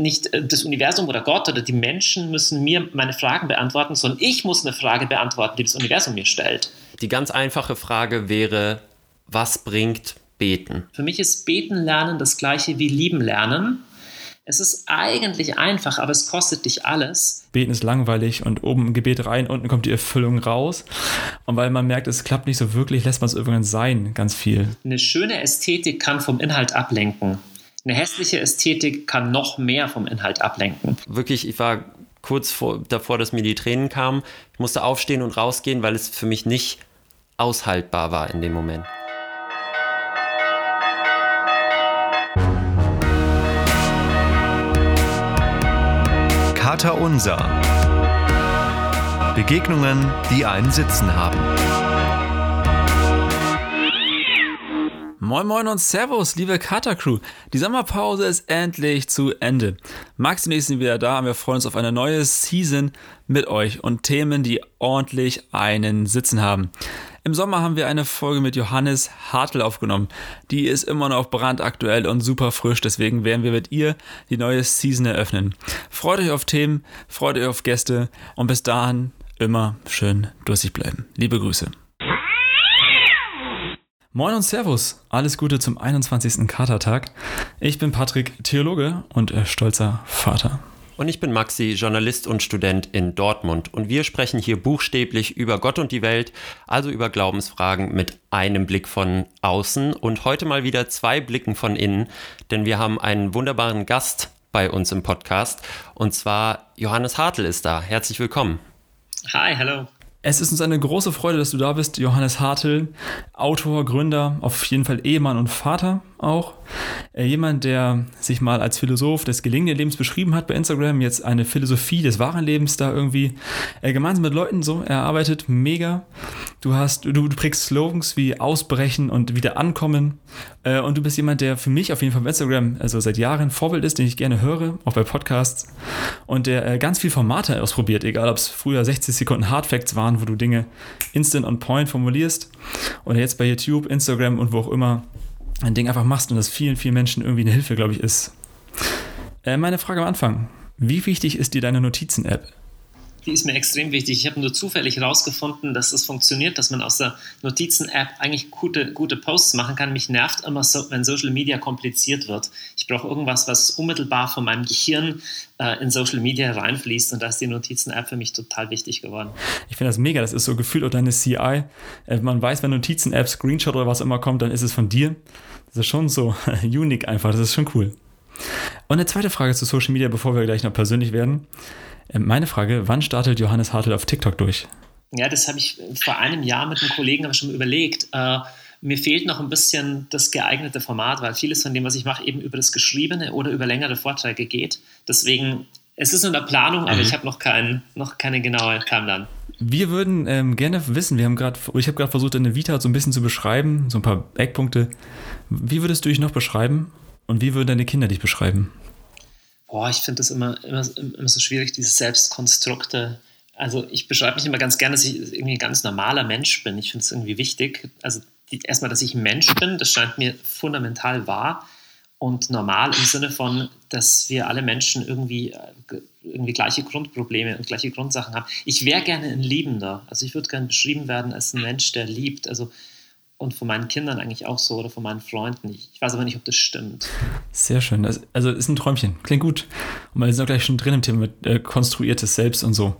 nicht äh, das Universum oder Gott oder die Menschen müssen mir meine Fragen beantworten, sondern ich muss eine Frage beantworten, die das Universum mir stellt. Die ganz einfache Frage wäre, was bringt Beten? Für mich ist Beten lernen das gleiche wie Lieben lernen. Es ist eigentlich einfach, aber es kostet dich alles. Beten ist langweilig und oben im Gebet rein, unten kommt die Erfüllung raus. Und weil man merkt, es klappt nicht so wirklich, lässt man es irgendwann sein, ganz viel. Eine schöne Ästhetik kann vom Inhalt ablenken. Eine hässliche Ästhetik kann noch mehr vom Inhalt ablenken. Wirklich, ich war kurz vor, davor, dass mir die Tränen kamen. Ich musste aufstehen und rausgehen, weil es für mich nicht aushaltbar war in dem Moment. Vater Unser. Begegnungen, die einen Sitzen haben. Moin Moin und Servus, liebe Kater Crew. Die Sommerpause ist endlich zu Ende. Max und ich sind wieder da und wir freuen uns auf eine neue Season mit euch und Themen, die ordentlich einen Sitzen haben. Im Sommer haben wir eine Folge mit Johannes Hartl aufgenommen. Die ist immer noch brandaktuell und super frisch, deswegen werden wir mit ihr die neue Season eröffnen. Freut euch auf Themen, freut euch auf Gäste und bis dahin immer schön durstig bleiben. Liebe Grüße. Moin und Servus, alles Gute zum 21. Katertag. Ich bin Patrick, Theologe und stolzer Vater. Und ich bin Maxi, Journalist und Student in Dortmund. Und wir sprechen hier buchstäblich über Gott und die Welt, also über Glaubensfragen mit einem Blick von außen und heute mal wieder zwei Blicken von innen, denn wir haben einen wunderbaren Gast bei uns im Podcast und zwar Johannes Hartl ist da. Herzlich willkommen. Hi, hallo. Es ist uns eine große Freude, dass du da bist, Johannes Hartl, Autor, Gründer, auf jeden Fall Ehemann und Vater auch. Äh, jemand, der sich mal als Philosoph des gelingenden Lebens beschrieben hat bei Instagram, jetzt eine Philosophie des wahren Lebens da irgendwie äh, gemeinsam mit Leuten so erarbeitet. Mega. Du hast, du, du prägst Slogans wie Ausbrechen und wieder ankommen. Äh, und du bist jemand, der für mich auf jeden Fall bei Instagram, also seit Jahren Vorbild ist, den ich gerne höre, auch bei Podcasts. Und der ganz viel Formate ausprobiert, egal ob es früher 60 Sekunden Hardfacts waren, wo du Dinge instant on point formulierst. Oder jetzt bei YouTube, Instagram und wo auch immer ein Ding einfach machst und das vielen, vielen Menschen irgendwie eine Hilfe, glaube ich, ist. Äh, meine Frage am Anfang. Wie wichtig ist dir deine Notizen-App? Die ist mir extrem wichtig. Ich habe nur zufällig herausgefunden, dass es funktioniert, dass man aus der Notizen-App eigentlich gute, gute Posts machen kann. Mich nervt immer so, wenn Social Media kompliziert wird. Ich brauche irgendwas, was unmittelbar von meinem Gehirn äh, in Social Media reinfließt und da ist die Notizen-App für mich total wichtig geworden. Ich finde das mega. Das ist so gefühlt auch deine CI. Äh, man weiß, wenn Notizen-App, Screenshot oder was immer kommt, dann ist es von dir. Das ist schon so unique einfach. Das ist schon cool. Und eine zweite Frage zu Social Media, bevor wir gleich noch persönlich werden. Ähm, meine Frage, wann startet Johannes Hartl auf TikTok durch? Ja, das habe ich vor einem Jahr mit einem Kollegen schon überlegt. Äh, mir fehlt noch ein bisschen das geeignete Format, weil vieles von dem, was ich mache, eben über das Geschriebene oder über längere Vorträge geht. Deswegen, es ist in der Planung, aber mhm. ich habe noch, kein, noch keine genaue Timeline. Wir würden ähm, gerne wissen, wir haben gerade, ich habe gerade versucht, deine Vita so ein bisschen zu beschreiben, so ein paar Eckpunkte. Wie würdest du dich noch beschreiben und wie würden deine Kinder dich beschreiben? Boah, ich finde das immer, immer, immer so schwierig, diese Selbstkonstrukte. Also ich beschreibe mich immer ganz gerne, dass ich irgendwie ein ganz normaler Mensch bin. Ich finde es irgendwie wichtig. Also die, erstmal, dass ich ein Mensch bin, das scheint mir fundamental wahr und normal im Sinne von, dass wir alle Menschen irgendwie, äh, irgendwie gleiche Grundprobleme und gleiche Grundsachen haben. Ich wäre gerne ein Liebender. Also ich würde gerne beschrieben werden als ein Mensch, der liebt. Also und von meinen Kindern eigentlich auch so oder von meinen Freunden. Ich, weiß aber nicht, ob das stimmt. Sehr schön. Das, also ist ein Träumchen. Klingt gut. Und wir sind auch gleich schon drin im Thema mit äh, konstruiertes Selbst und so.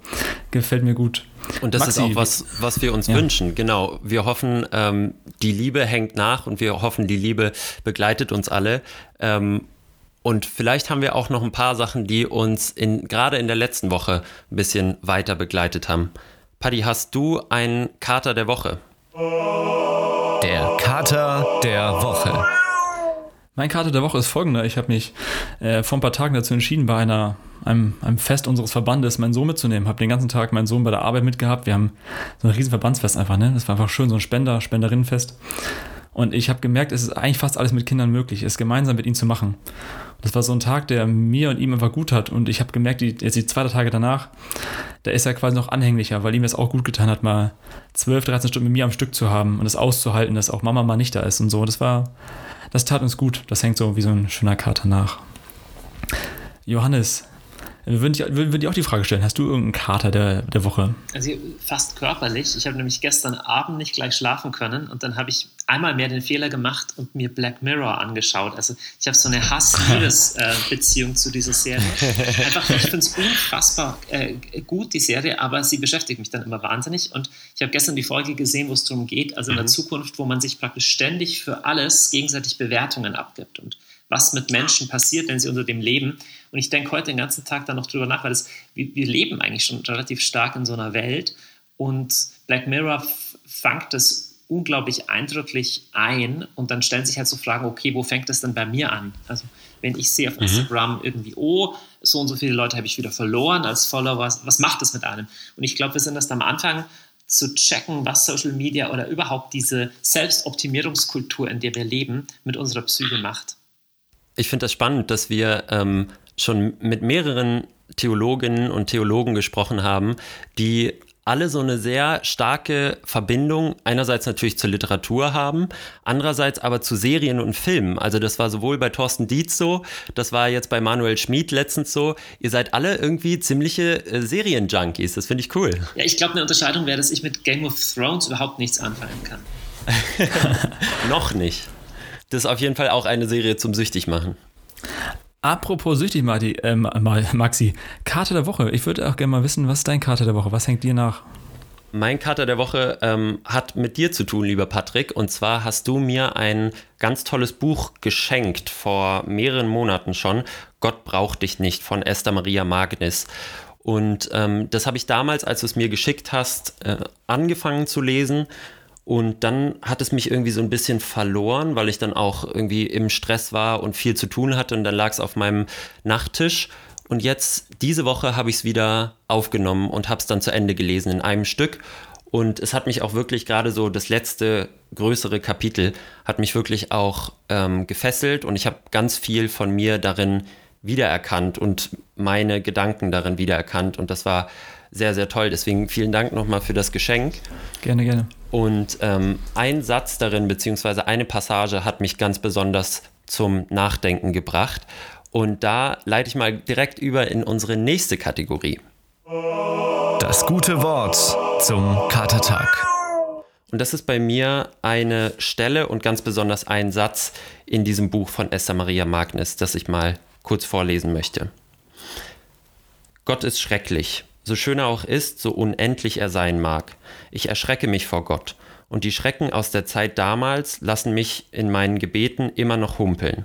Gefällt mir gut. Und das Maxi, ist auch was, was wir uns ja. wünschen. Genau. Wir hoffen, ähm, die Liebe hängt nach und wir hoffen, die Liebe begleitet uns alle. Ähm, und vielleicht haben wir auch noch ein paar Sachen, die uns in, gerade in der letzten Woche ein bisschen weiter begleitet haben. Paddy, hast du einen Kater der Woche? Der Kater der Woche. Mein Kater der Woche ist folgender. Ich habe mich äh, vor ein paar Tagen dazu entschieden, bei einer, einem, einem Fest unseres Verbandes meinen Sohn mitzunehmen. Habe den ganzen Tag meinen Sohn bei der Arbeit mitgehabt. Wir haben so ein riesen Verbandsfest einfach. Ne? Das war einfach schön, so ein Spender, Spenderinnenfest. Und ich habe gemerkt, es ist eigentlich fast alles mit Kindern möglich, es gemeinsam mit ihnen zu machen. Das war so ein Tag, der mir und ihm einfach gut hat. Und ich habe gemerkt, die, jetzt die zwei Tage danach, da ist er quasi noch anhänglicher, weil ihm das auch gut getan hat, mal 12, 13 Stunden mit mir am Stück zu haben und das auszuhalten, dass auch Mama mal nicht da ist und so. Das war, das tat uns gut. Das hängt so wie so ein schöner Kater nach. Johannes, würde ich, würd ich auch die Frage stellen, hast du irgendeinen Kater der, der Woche? Also fast körperlich. Ich habe nämlich gestern Abend nicht gleich schlafen können und dann habe ich einmal mehr den Fehler gemacht und mir Black Mirror angeschaut. Also ich habe so eine Hass-Liebes-Beziehung zu dieser Serie. Einfach, ich finde es unfassbar äh, gut, die Serie, aber sie beschäftigt mich dann immer wahnsinnig. Und ich habe gestern die Folge gesehen, wo es darum geht, also in der mhm. Zukunft, wo man sich praktisch ständig für alles gegenseitig Bewertungen abgibt. Und was mit Menschen passiert, wenn sie unter dem leben. Und ich denke heute den ganzen Tag dann noch drüber nach, weil das, wir, wir leben eigentlich schon relativ stark in so einer Welt. Und Black Mirror fängt das unglaublich eindrücklich ein und dann stellen sich halt so Fragen, okay, wo fängt das denn bei mir an? Also wenn ich sehe auf mhm. Instagram irgendwie, oh, so und so viele Leute habe ich wieder verloren als Follower, was macht das mit einem? Und ich glaube, wir sind erst am Anfang zu checken, was Social Media oder überhaupt diese Selbstoptimierungskultur, in der wir leben, mit unserer Psyche macht ich finde das spannend, dass wir ähm, schon mit mehreren Theologinnen und Theologen gesprochen haben, die alle so eine sehr starke Verbindung einerseits natürlich zur Literatur haben, andererseits aber zu Serien und Filmen. Also das war sowohl bei Thorsten Dietz so, das war jetzt bei Manuel Schmid letztens so. Ihr seid alle irgendwie ziemliche äh, Serienjunkies. Das finde ich cool. Ja, ich glaube, eine Unterscheidung wäre, dass ich mit Game of Thrones überhaupt nichts anfangen kann. Noch nicht. Das ist auf jeden Fall auch eine Serie zum süchtig machen. Apropos süchtig, Marti, äh, Maxi, Karte der Woche. Ich würde auch gerne mal wissen, was ist dein Karte der Woche? Was hängt dir nach? Mein Kater der Woche ähm, hat mit dir zu tun, lieber Patrick. Und zwar hast du mir ein ganz tolles Buch geschenkt vor mehreren Monaten schon. Gott braucht dich nicht von Esther Maria Magnis. Und ähm, das habe ich damals, als du es mir geschickt hast, äh, angefangen zu lesen und dann hat es mich irgendwie so ein bisschen verloren, weil ich dann auch irgendwie im Stress war und viel zu tun hatte. Und dann lag es auf meinem Nachttisch. Und jetzt, diese Woche, habe ich es wieder aufgenommen und habe es dann zu Ende gelesen in einem Stück. Und es hat mich auch wirklich gerade so das letzte größere Kapitel hat mich wirklich auch ähm, gefesselt und ich habe ganz viel von mir darin wiedererkannt und meine Gedanken darin wiedererkannt. Und das war sehr, sehr toll. Deswegen vielen Dank nochmal für das Geschenk. Gerne, gerne. Und ähm, ein Satz darin, beziehungsweise eine Passage hat mich ganz besonders zum Nachdenken gebracht. Und da leite ich mal direkt über in unsere nächste Kategorie. Das gute Wort zum Katertag. Und das ist bei mir eine Stelle und ganz besonders ein Satz in diesem Buch von Esther Maria Magnus, das ich mal kurz vorlesen möchte. Gott ist schrecklich, so schön er auch ist, so unendlich er sein mag. Ich erschrecke mich vor Gott, und die Schrecken aus der Zeit damals lassen mich in meinen Gebeten immer noch humpeln.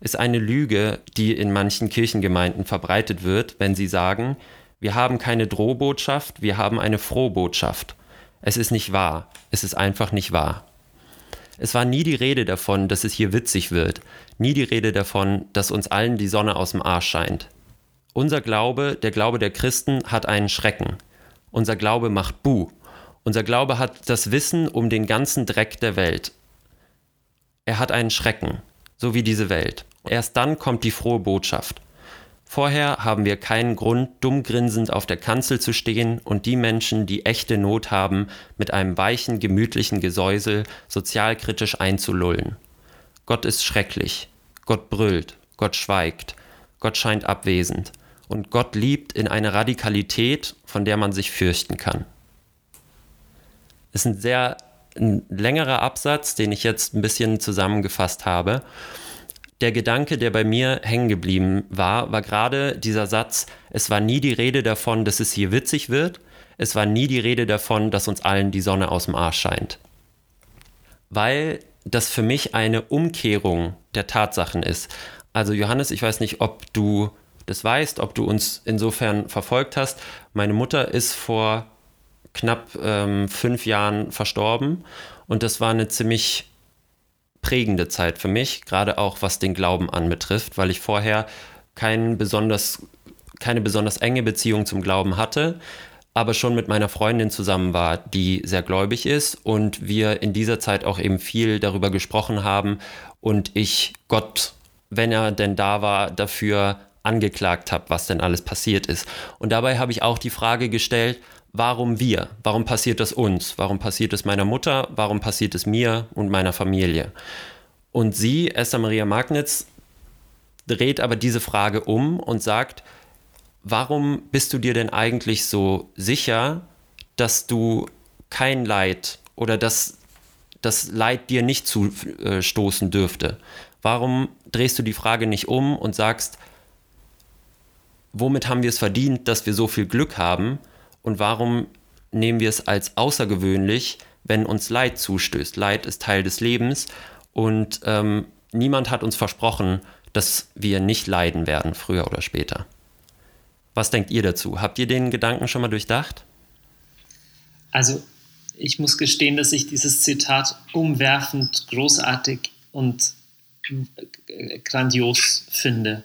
Ist eine Lüge, die in manchen Kirchengemeinden verbreitet wird, wenn sie sagen, wir haben keine Drohbotschaft, wir haben eine Frohbotschaft. Es ist nicht wahr, es ist einfach nicht wahr. Es war nie die Rede davon, dass es hier witzig wird, nie die Rede davon, dass uns allen die Sonne aus dem Arsch scheint. Unser Glaube, der Glaube der Christen, hat einen Schrecken. Unser Glaube macht Bu. Unser Glaube hat das Wissen um den ganzen Dreck der Welt. Er hat einen Schrecken, so wie diese Welt. Erst dann kommt die frohe Botschaft. Vorher haben wir keinen Grund, dumm grinsend auf der Kanzel zu stehen und die Menschen, die echte Not haben, mit einem weichen, gemütlichen Gesäusel sozialkritisch einzulullen. Gott ist schrecklich. Gott brüllt. Gott schweigt. Gott scheint abwesend und Gott liebt in eine Radikalität, von der man sich fürchten kann. Ist ein sehr ein längerer Absatz, den ich jetzt ein bisschen zusammengefasst habe. Der Gedanke, der bei mir hängen geblieben war, war gerade dieser Satz, es war nie die Rede davon, dass es hier witzig wird, es war nie die Rede davon, dass uns allen die Sonne aus dem Arsch scheint. Weil das für mich eine Umkehrung der Tatsachen ist. Also Johannes, ich weiß nicht, ob du das weißt, ob du uns insofern verfolgt hast. Meine Mutter ist vor knapp ähm, fünf Jahren verstorben und das war eine ziemlich prägende Zeit für mich, gerade auch was den Glauben anbetrifft, weil ich vorher kein besonders, keine besonders enge Beziehung zum Glauben hatte, aber schon mit meiner Freundin zusammen war, die sehr gläubig ist und wir in dieser Zeit auch eben viel darüber gesprochen haben und ich Gott, wenn er denn da war, dafür angeklagt habe, was denn alles passiert ist. Und dabei habe ich auch die Frage gestellt, warum wir? Warum passiert das uns? Warum passiert es meiner Mutter? Warum passiert es mir und meiner Familie? Und sie, Esther Maria Magnitz, dreht aber diese Frage um und sagt, warum bist du dir denn eigentlich so sicher, dass du kein Leid oder dass das Leid dir nicht zustoßen dürfte? Warum drehst du die Frage nicht um und sagst, womit haben wir es verdient, dass wir so viel Glück haben und warum nehmen wir es als außergewöhnlich, wenn uns Leid zustößt? Leid ist Teil des Lebens und ähm, niemand hat uns versprochen, dass wir nicht leiden werden, früher oder später. Was denkt ihr dazu? Habt ihr den Gedanken schon mal durchdacht? Also ich muss gestehen, dass ich dieses Zitat umwerfend, großartig und äh, grandios finde.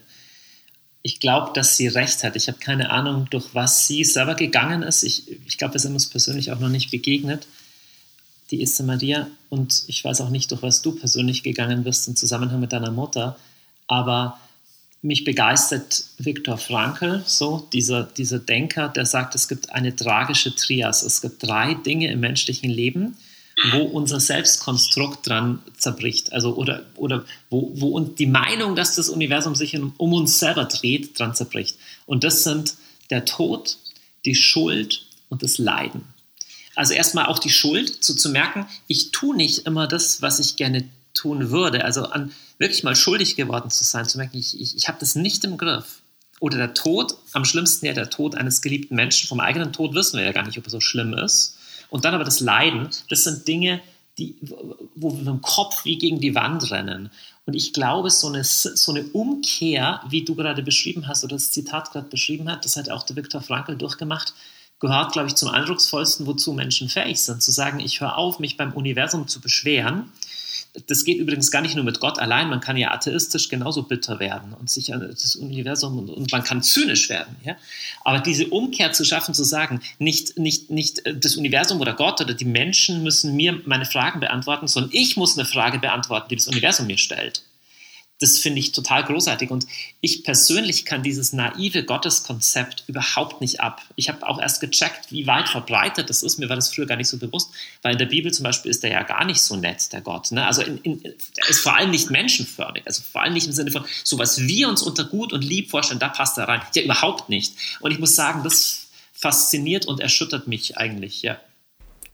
Ich glaube, dass sie recht hat. Ich habe keine Ahnung, durch was sie selber gegangen ist. Ich, ich glaube, wir sind uns persönlich auch noch nicht begegnet, die Issa Maria. Und ich weiß auch nicht, durch was du persönlich gegangen bist im Zusammenhang mit deiner Mutter. Aber mich begeistert Viktor Frankl, so dieser, dieser Denker, der sagt, es gibt eine tragische Trias. Es gibt drei Dinge im menschlichen Leben, wo unser Selbstkonstrukt dran zerbricht. Also oder, oder wo, wo uns die Meinung, dass das Universum sich um, uns selber dreht, dran zerbricht. Und das sind der Tod, die Schuld und das Leiden. Also erstmal auch die Schuld, so zu merken, ich tue nicht immer das, was ich gerne tun würde. Also an wirklich mal schuldig geworden zu sein, zu merken, ich, ich, ich habe das nicht im Griff. Oder der Tod, am schlimmsten ja der Tod eines geliebten Menschen. Vom eigenen Tod wissen wir ja gar nicht, ob er so schlimm ist. Und dann aber das Leiden, das sind Dinge, die, wo wir mit dem Kopf wie gegen die Wand rennen. Und ich glaube, so eine, so eine Umkehr, wie du gerade beschrieben hast, oder das Zitat gerade beschrieben hat, das hat auch der Viktor Frankl durchgemacht, gehört, glaube ich, zum eindrucksvollsten, wozu Menschen fähig sind. Zu sagen, ich höre auf, mich beim Universum zu beschweren das geht übrigens gar nicht nur mit Gott allein, man kann ja atheistisch genauso bitter werden und sich an das Universum und, und, man kann zynisch werden. Ja? Aber diese Umkehr zu schaffen, zu sagen, nicht, nicht, nicht das Universum oder Gott oder die Menschen müssen mir meine Fragen beantworten, sondern ich muss eine Frage beantworten, die das Universum mir stellt das finde ich total großartig. Und ich persönlich kann dieses naive Gotteskonzept überhaupt nicht ab. Ich habe auch erst gecheckt, wie weit verbreitet das ist. Mir war das früher gar nicht so bewusst, weil in der Bibel zum Beispiel ist der ja gar nicht so nett, der Gott. Ne? Also in, in, der ist vor allem nicht menschenförmig. Also vor allem nicht im Sinne von, so was wir uns unter gut und lieb vorstellen, da passt er rein. Ja, überhaupt nicht. Und ich muss sagen, das fasziniert und erschüttert mich eigentlich, ja.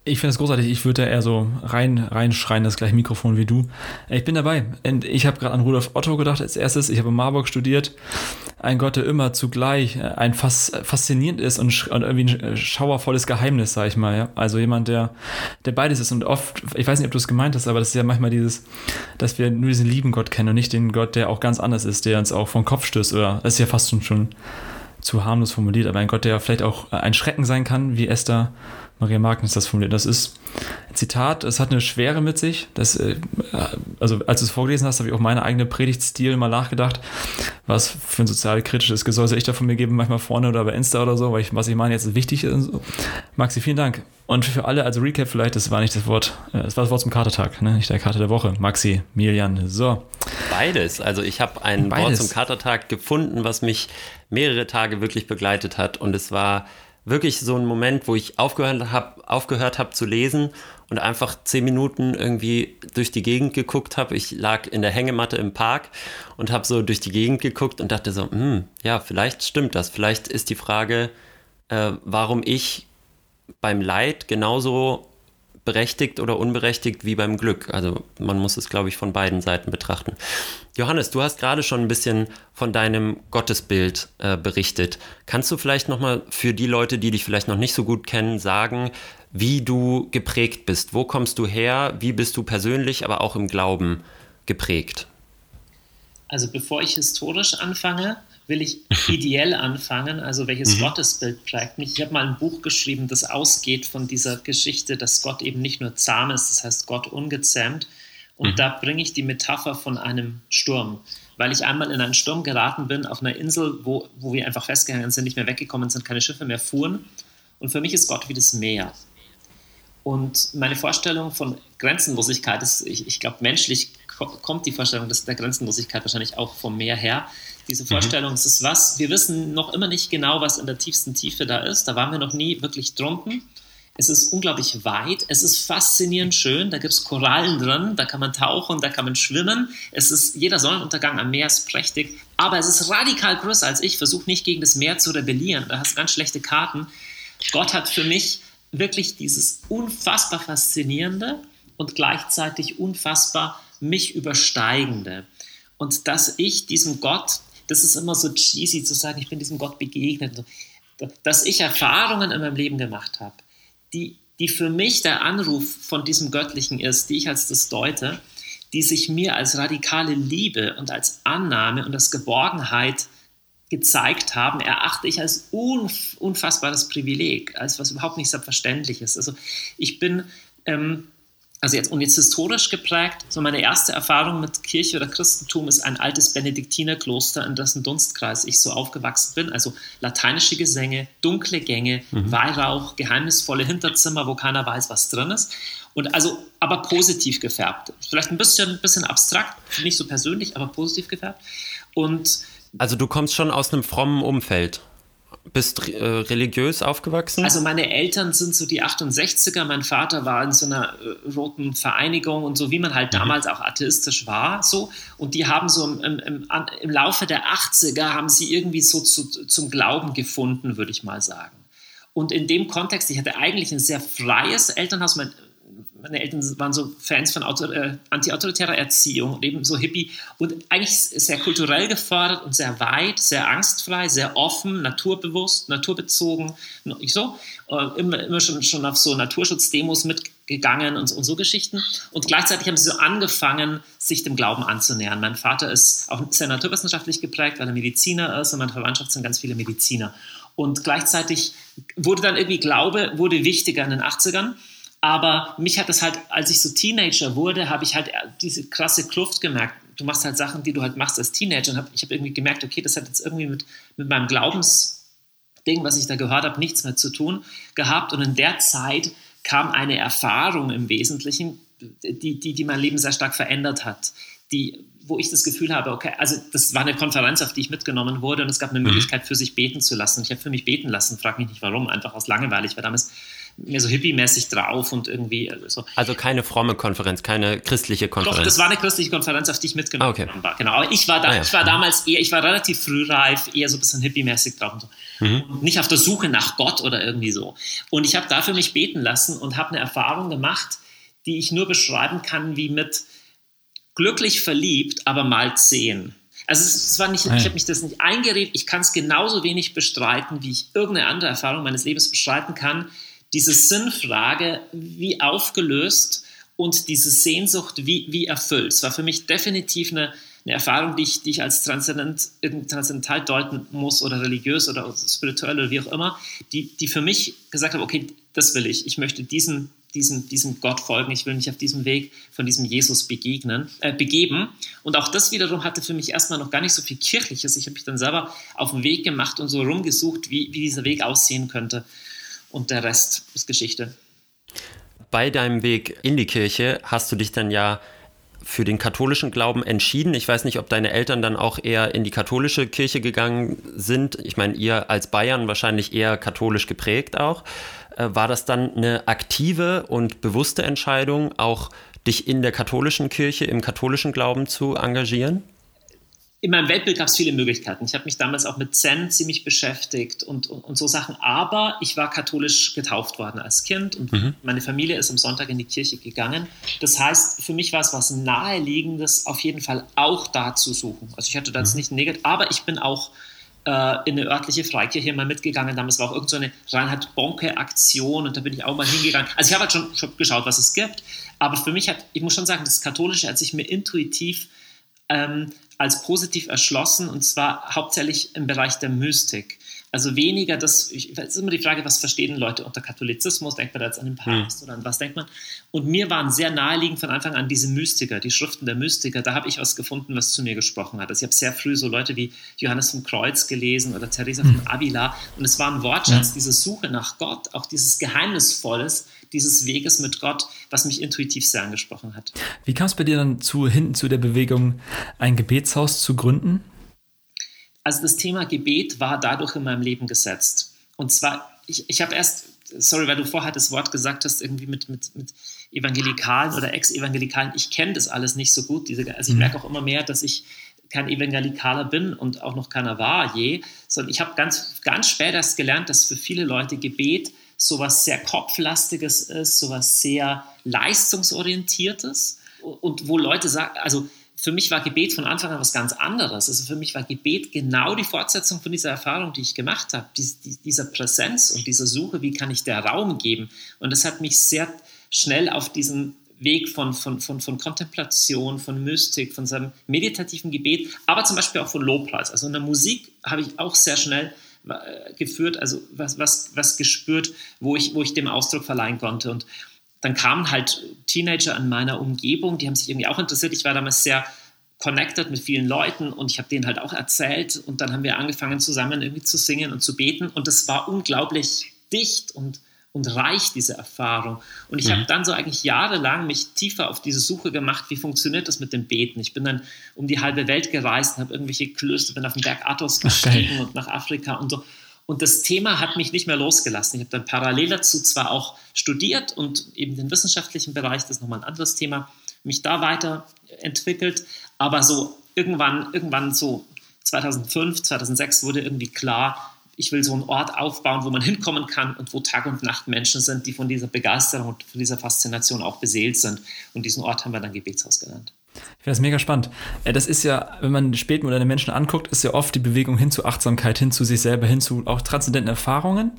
Ich finde es großartig. Ich würde da eher so rein, reinschreien, das gleiche Mikrofon wie du. Ich bin dabei. Und ich habe gerade an Rudolf Otto gedacht als erstes. Ich habe in Marburg studiert. Ein Gott, der immer zugleich äh, ein fas faszinierend ist und, und, irgendwie ein äh, schauervolles Geheimnis, sag ich mal. Ja? Also jemand, der, der beides ist. Und oft, ich weiß nicht, ob du es gemeint hast, aber das ist ja manchmal dieses, dass wir nur diesen lieben Gott kennen und nicht den Gott, der auch ganz anders ist, der uns auch vom Kopf stößt. Oder das ist ja fast schon, schon zu harmlos formuliert, aber ein Gott, der vielleicht auch ein Schrecken sein kann, wie Esther Maria Magnus das formuliert. Das ist ein Zitat, es hat eine Schwere mit sich. Das, äh, also als du es vorgelesen hast, habe ich auch meine eigene Predigtstil mal nachgedacht, was für ein sozial kritisches Gesäuse ich da von mir geben, manchmal vorne oder bei Insta oder so, weil ich, was ich meine jetzt wichtig ist. So. Maxi, vielen Dank. Und für alle, also Recap vielleicht, das war nicht das Wort, äh, das war das Wort zum Katertag, ne? nicht der Kater der Woche. Maxi, Milian, so. Beides. Also ich habe ein Beides. Wort zum Katertag gefunden, was mich mehrere Tage wirklich begleitet hat und es war wirklich so ein Moment, wo ich aufgehört habe aufgehört hab zu lesen und einfach zehn Minuten irgendwie durch die Gegend geguckt habe. Ich lag in der Hängematte im Park und habe so durch die Gegend geguckt und dachte so, hm, ja, vielleicht stimmt das. Vielleicht ist die Frage, äh, warum ich beim Leid genauso berechtigt oder unberechtigt wie beim Glück. Also man muss es, glaube ich, von beiden Seiten betrachten. Johannes, du hast gerade schon ein bisschen von deinem Gottesbild äh, berichtet. Kannst du vielleicht nochmal für die Leute, die dich vielleicht noch nicht so gut kennen, sagen, wie du geprägt bist? Wo kommst du her? Wie bist du persönlich, aber auch im Glauben geprägt? Also bevor ich historisch anfange, will ich ideell anfangen, also welches mhm. Gottesbild prägt mich. Ich habe mal ein Buch geschrieben, das ausgeht von dieser Geschichte, dass Gott eben nicht nur zahm ist, das heißt Gott ungezähmt. Und mhm. da bringe ich die Metapher von einem Sturm, weil ich einmal in einen Sturm geraten bin auf einer Insel, wo, wo wir einfach festgehangen sind, nicht mehr weggekommen sind, keine Schiffe mehr fuhren. Und für mich ist Gott wie das Meer. Und meine Vorstellung von Grenzenlosigkeit ist, ich, ich glaube, menschlich kommt die Vorstellung der Grenzenlosigkeit wahrscheinlich auch vom Meer her. Diese mhm. Vorstellung, mhm. es ist was, wir wissen noch immer nicht genau, was in der tiefsten Tiefe da ist. Da waren wir noch nie wirklich drunten. Es ist unglaublich weit, es ist faszinierend schön, da gibt es Korallen drin, da kann man tauchen, da kann man schwimmen. Es ist, jeder Sonnenuntergang am Meer ist prächtig, aber es ist radikal größer als ich. Versuch nicht gegen das Meer zu rebellieren, da hast du ganz schlechte Karten. Gott hat für mich wirklich dieses unfassbar faszinierende und gleichzeitig unfassbar mich übersteigende. Und dass ich diesem Gott, das ist immer so cheesy zu sagen, ich bin diesem Gott begegnet, dass ich Erfahrungen in meinem Leben gemacht habe, die, die für mich der Anruf von diesem Göttlichen ist, die ich als das deute, die sich mir als radikale Liebe und als Annahme und als Geborgenheit gezeigt haben, erachte ich als unfassbares Privileg, als was überhaupt nicht selbstverständlich ist. Also ich bin ähm, also jetzt und jetzt historisch geprägt, so meine erste Erfahrung mit Kirche oder Christentum ist ein altes Benediktinerkloster, in dessen Dunstkreis ich so aufgewachsen bin. Also lateinische Gesänge, dunkle Gänge, mhm. Weihrauch, geheimnisvolle Hinterzimmer, wo keiner weiß, was drin ist. Und also, aber positiv gefärbt. Vielleicht ein bisschen, bisschen abstrakt, nicht so persönlich, aber positiv gefärbt. Und also du kommst schon aus einem frommen Umfeld. Bist äh, religiös aufgewachsen? Also meine Eltern sind so die 68er, mein Vater war in so einer äh, roten Vereinigung und so wie man halt mhm. damals auch atheistisch war, so und die haben so im, im, im Laufe der 80er haben sie irgendwie so zu, zum Glauben gefunden, würde ich mal sagen. Und in dem Kontext, ich hatte eigentlich ein sehr freies Elternhaus. Mein, meine Eltern waren so Fans von äh, anti-autoritärer Erziehung und eben so Hippie und eigentlich sehr kulturell gefördert und sehr weit, sehr angstfrei, sehr offen, naturbewusst, naturbezogen, so, äh, immer, immer schon, schon auf so Naturschutzdemos mitgegangen und, und so Geschichten. Und gleichzeitig haben sie so angefangen, sich dem Glauben anzunähern. Mein Vater ist auch sehr naturwissenschaftlich geprägt, weil er Mediziner ist und meine Verwandtschaft sind ganz viele Mediziner. Und gleichzeitig wurde dann irgendwie Glaube wurde wichtiger in den 80ern. Aber mich hat das halt, als ich so Teenager wurde, habe ich halt diese krasse Kluft gemerkt. Du machst halt Sachen, die du halt machst als Teenager. Und hab, ich habe irgendwie gemerkt, okay, das hat jetzt irgendwie mit, mit meinem Glaubensding, was ich da gehört habe, nichts mehr zu tun gehabt. Und in der Zeit kam eine Erfahrung im Wesentlichen, die, die, die mein Leben sehr stark verändert hat. Die, wo ich das Gefühl habe, okay, also das war eine Konferenz, auf die ich mitgenommen wurde und es gab eine mhm. Möglichkeit für sich beten zu lassen. Ich habe für mich beten lassen, frage mich nicht warum, einfach aus Langeweile. Ich war damals mehr so hippie-mäßig drauf und irgendwie so. Also keine fromme Konferenz, keine christliche Konferenz. Doch, das war eine christliche Konferenz, auf die ich mitgenommen ah, okay. war. Genau, aber ich war da, ah, ja. ich war damals eher, ich war relativ frühreif, eher so ein bisschen hippie-mäßig drauf und so. Mhm. Und nicht auf der Suche nach Gott oder irgendwie so. Und ich habe dafür mich beten lassen und habe eine Erfahrung gemacht, die ich nur beschreiben kann wie mit glücklich verliebt, aber mal zehn. Also es war nicht, ich habe mich das nicht eingeredet, ich kann es genauso wenig bestreiten, wie ich irgendeine andere Erfahrung meines Lebens bestreiten kann diese Sinnfrage wie aufgelöst und diese Sehnsucht wie, wie erfüllt. Es war für mich definitiv eine, eine Erfahrung, die ich, die ich als transzendent, transzendental deuten muss oder religiös oder spirituell oder wie auch immer, die, die für mich gesagt haben, okay, das will ich. Ich möchte diesen, diesem, diesem Gott folgen. Ich will mich auf diesem Weg von diesem Jesus begegnen, äh, begeben. Und auch das wiederum hatte für mich erstmal noch gar nicht so viel Kirchliches. Ich habe mich dann selber auf den Weg gemacht und so rumgesucht, wie, wie dieser Weg aussehen könnte und der Rest ist Geschichte. Bei deinem Weg in die Kirche hast du dich dann ja für den katholischen Glauben entschieden. Ich weiß nicht, ob deine Eltern dann auch eher in die katholische Kirche gegangen sind. Ich meine, ihr als Bayern wahrscheinlich eher katholisch geprägt auch. Äh, war das dann eine aktive und bewusste Entscheidung, auch dich in der katholischen Kirche, im katholischen Glauben zu engagieren? In meinem Weltbild gab es viele Möglichkeiten. Ich habe mich damals auch mit Zen ziemlich beschäftigt und, und, und, so Sachen. Aber ich war katholisch getauft worden als Kind und mhm. meine Familie ist am Sonntag in die Kirche gegangen. Das heißt, für mich war es was Naheliegendes, auf jeden Fall auch da zu suchen. Also ich hatte da jetzt mhm. nicht negativ, aber ich bin auch äh, in eine örtliche Freikirche mal mitgegangen. Damals war auch irgendeine so Reinhard Bonke-Aktion und da bin ich auch mal hingegangen. Also ich habe halt schon, schon geschaut, was es gibt. Aber für mich hat, ich muss schon sagen, das Katholische hat sich mir intuitiv ähm, als positiv erschlossen und zwar hauptsächlich im Bereich der Mystik. Also weniger das, es ist immer die Frage, was verstehen Leute unter Katholizismus? Denkt man da jetzt an den Papst mhm. oder an was denkt man? Und mir waren sehr naheliegend von Anfang an diese Mystiker, die Schriften der Mystiker. Da habe ich was gefunden, was zu mir gesprochen hat. Also ich habe sehr früh so Leute wie Johannes vom Kreuz gelesen oder Teresa mhm. von Avila. Und es war ein Wortschatz, mhm. diese Suche nach Gott, auch dieses Geheimnisvolles, dieses Weges mit Gott, was mich intuitiv sehr angesprochen hat. Wie kam es bei dir dann zu, hinten zu der Bewegung, ein Gebetshaus zu gründen? Also das Thema Gebet war dadurch in meinem Leben gesetzt. Und zwar, ich, ich habe erst sorry, weil du vorher das Wort gesagt hast, irgendwie mit, mit, mit Evangelikalen oder Ex-Evangelikalen, ich kenne das alles nicht so gut. Diese, also ich mhm. merke auch immer mehr, dass ich kein Evangelikaler bin und auch noch keiner war je, sondern ich habe ganz, ganz spät erst gelernt, dass für viele Leute Gebet sowas sehr Kopflastiges ist, sowas sehr Leistungsorientiertes und wo Leute sagen, also für mich war Gebet von Anfang an was ganz anderes. Also für mich war Gebet genau die Fortsetzung von dieser Erfahrung, die ich gemacht habe, Dies, die, dieser Präsenz und dieser Suche, wie kann ich der Raum geben. Und das hat mich sehr schnell auf diesen Weg von, von, von, von Kontemplation, von Mystik, von seinem meditativen Gebet, aber zum Beispiel auch von Lobpreis. Also in der Musik habe ich auch sehr schnell äh, geführt, also was, was, was gespürt, wo ich, wo ich dem Ausdruck verleihen konnte. Und dann kamen halt Teenager an meiner Umgebung, die haben sich irgendwie auch interessiert. Ich war damals sehr connected mit vielen Leuten und ich habe denen halt auch erzählt und dann haben wir angefangen zusammen irgendwie zu singen und zu beten und das war unglaublich dicht und und reich, diese Erfahrung. Und ich mhm. habe dann so eigentlich jahrelang mich tiefer auf diese Suche gemacht, wie funktioniert das mit dem Beten. Ich bin dann um die halbe Welt gereist und habe irgendwelche Klöster, bin auf den Berg Athos gestiegen Ach, und nach Afrika und so. Und das Thema hat mich nicht mehr losgelassen. Ich habe dann parallel dazu zwar auch studiert und eben den wissenschaftlichen Bereich, das ist nochmal ein anderes Thema, mich da weiterentwickelt. Aber so irgendwann, irgendwann so 2005, 2006 wurde irgendwie klar, ich will so einen Ort aufbauen, wo man hinkommen kann und wo Tag und Nacht Menschen sind, die von dieser Begeisterung und von dieser Faszination auch beseelt sind. Und diesen Ort haben wir dann Gebetshaus genannt. Ich finde das mega spannend. Äh, das ist ja, wenn man spätmoderne Menschen anguckt, ist ja oft die Bewegung hin zu Achtsamkeit, hin zu sich selber, hin zu auch transzendenten Erfahrungen.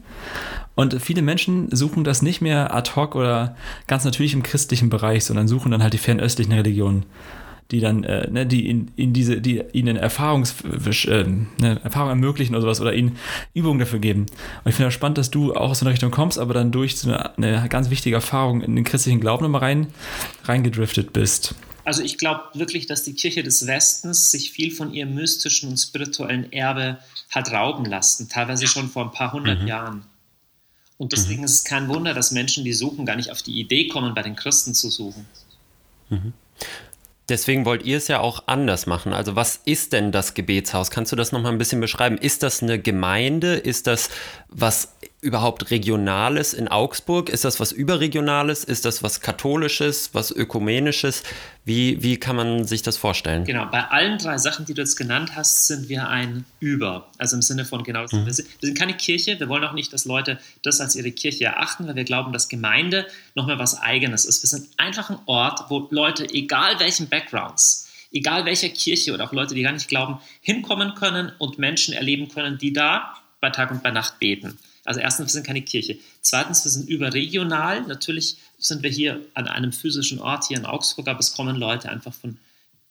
Und viele Menschen suchen das nicht mehr ad hoc oder ganz natürlich im christlichen Bereich, sondern suchen dann halt die fernöstlichen Religionen die dann, äh, ne, die in, in diese, die ihnen Erfahrungs, äh, ne, Erfahrung ermöglichen oder sowas oder ihnen Übungen dafür geben. Und ich finde es spannend, dass du auch aus so einer Richtung kommst, aber dann durch so eine, eine ganz wichtige Erfahrung in den christlichen Glauben nochmal rein, reingedriftet bist. Also ich glaube wirklich, dass die Kirche des Westens sich viel von ihrem mystischen und spirituellen Erbe hat rauben lassen, teilweise schon vor ein paar hundert mhm. Jahren. Und deswegen mhm. ist es kein Wunder, dass Menschen, die suchen, gar nicht auf die Idee kommen, bei den Christen zu suchen. Mhm. Deswegen wollt ihr es ja auch anders machen. Also was ist denn das Gebetshaus? Kannst du das nochmal ein bisschen beschreiben? Ist das eine Gemeinde? Ist das was überhaupt Regionales in Augsburg? Ist das was Überregionales? Ist das was Katholisches, was Ökumenisches? Wie, wie kann man sich das vorstellen? Genau, bei allen drei Sachen, die du jetzt genannt hast, sind wir ein Über. Also im Sinne von genau, mhm. wir, sind, wir sind keine Kirche. Wir wollen auch nicht, dass Leute das als ihre Kirche erachten, weil wir glauben, dass Gemeinde nochmal was Eigenes ist. Wir sind einfach ein Ort, wo Leute, egal welchen Backgrounds, egal welcher Kirche oder auch Leute, die gar nicht glauben, hinkommen können und Menschen erleben können, die da bei Tag und bei Nacht beten. Also erstens, wir sind keine Kirche. Zweitens, wir sind überregional. Natürlich sind wir hier an einem physischen Ort hier in Augsburg, aber es kommen Leute einfach von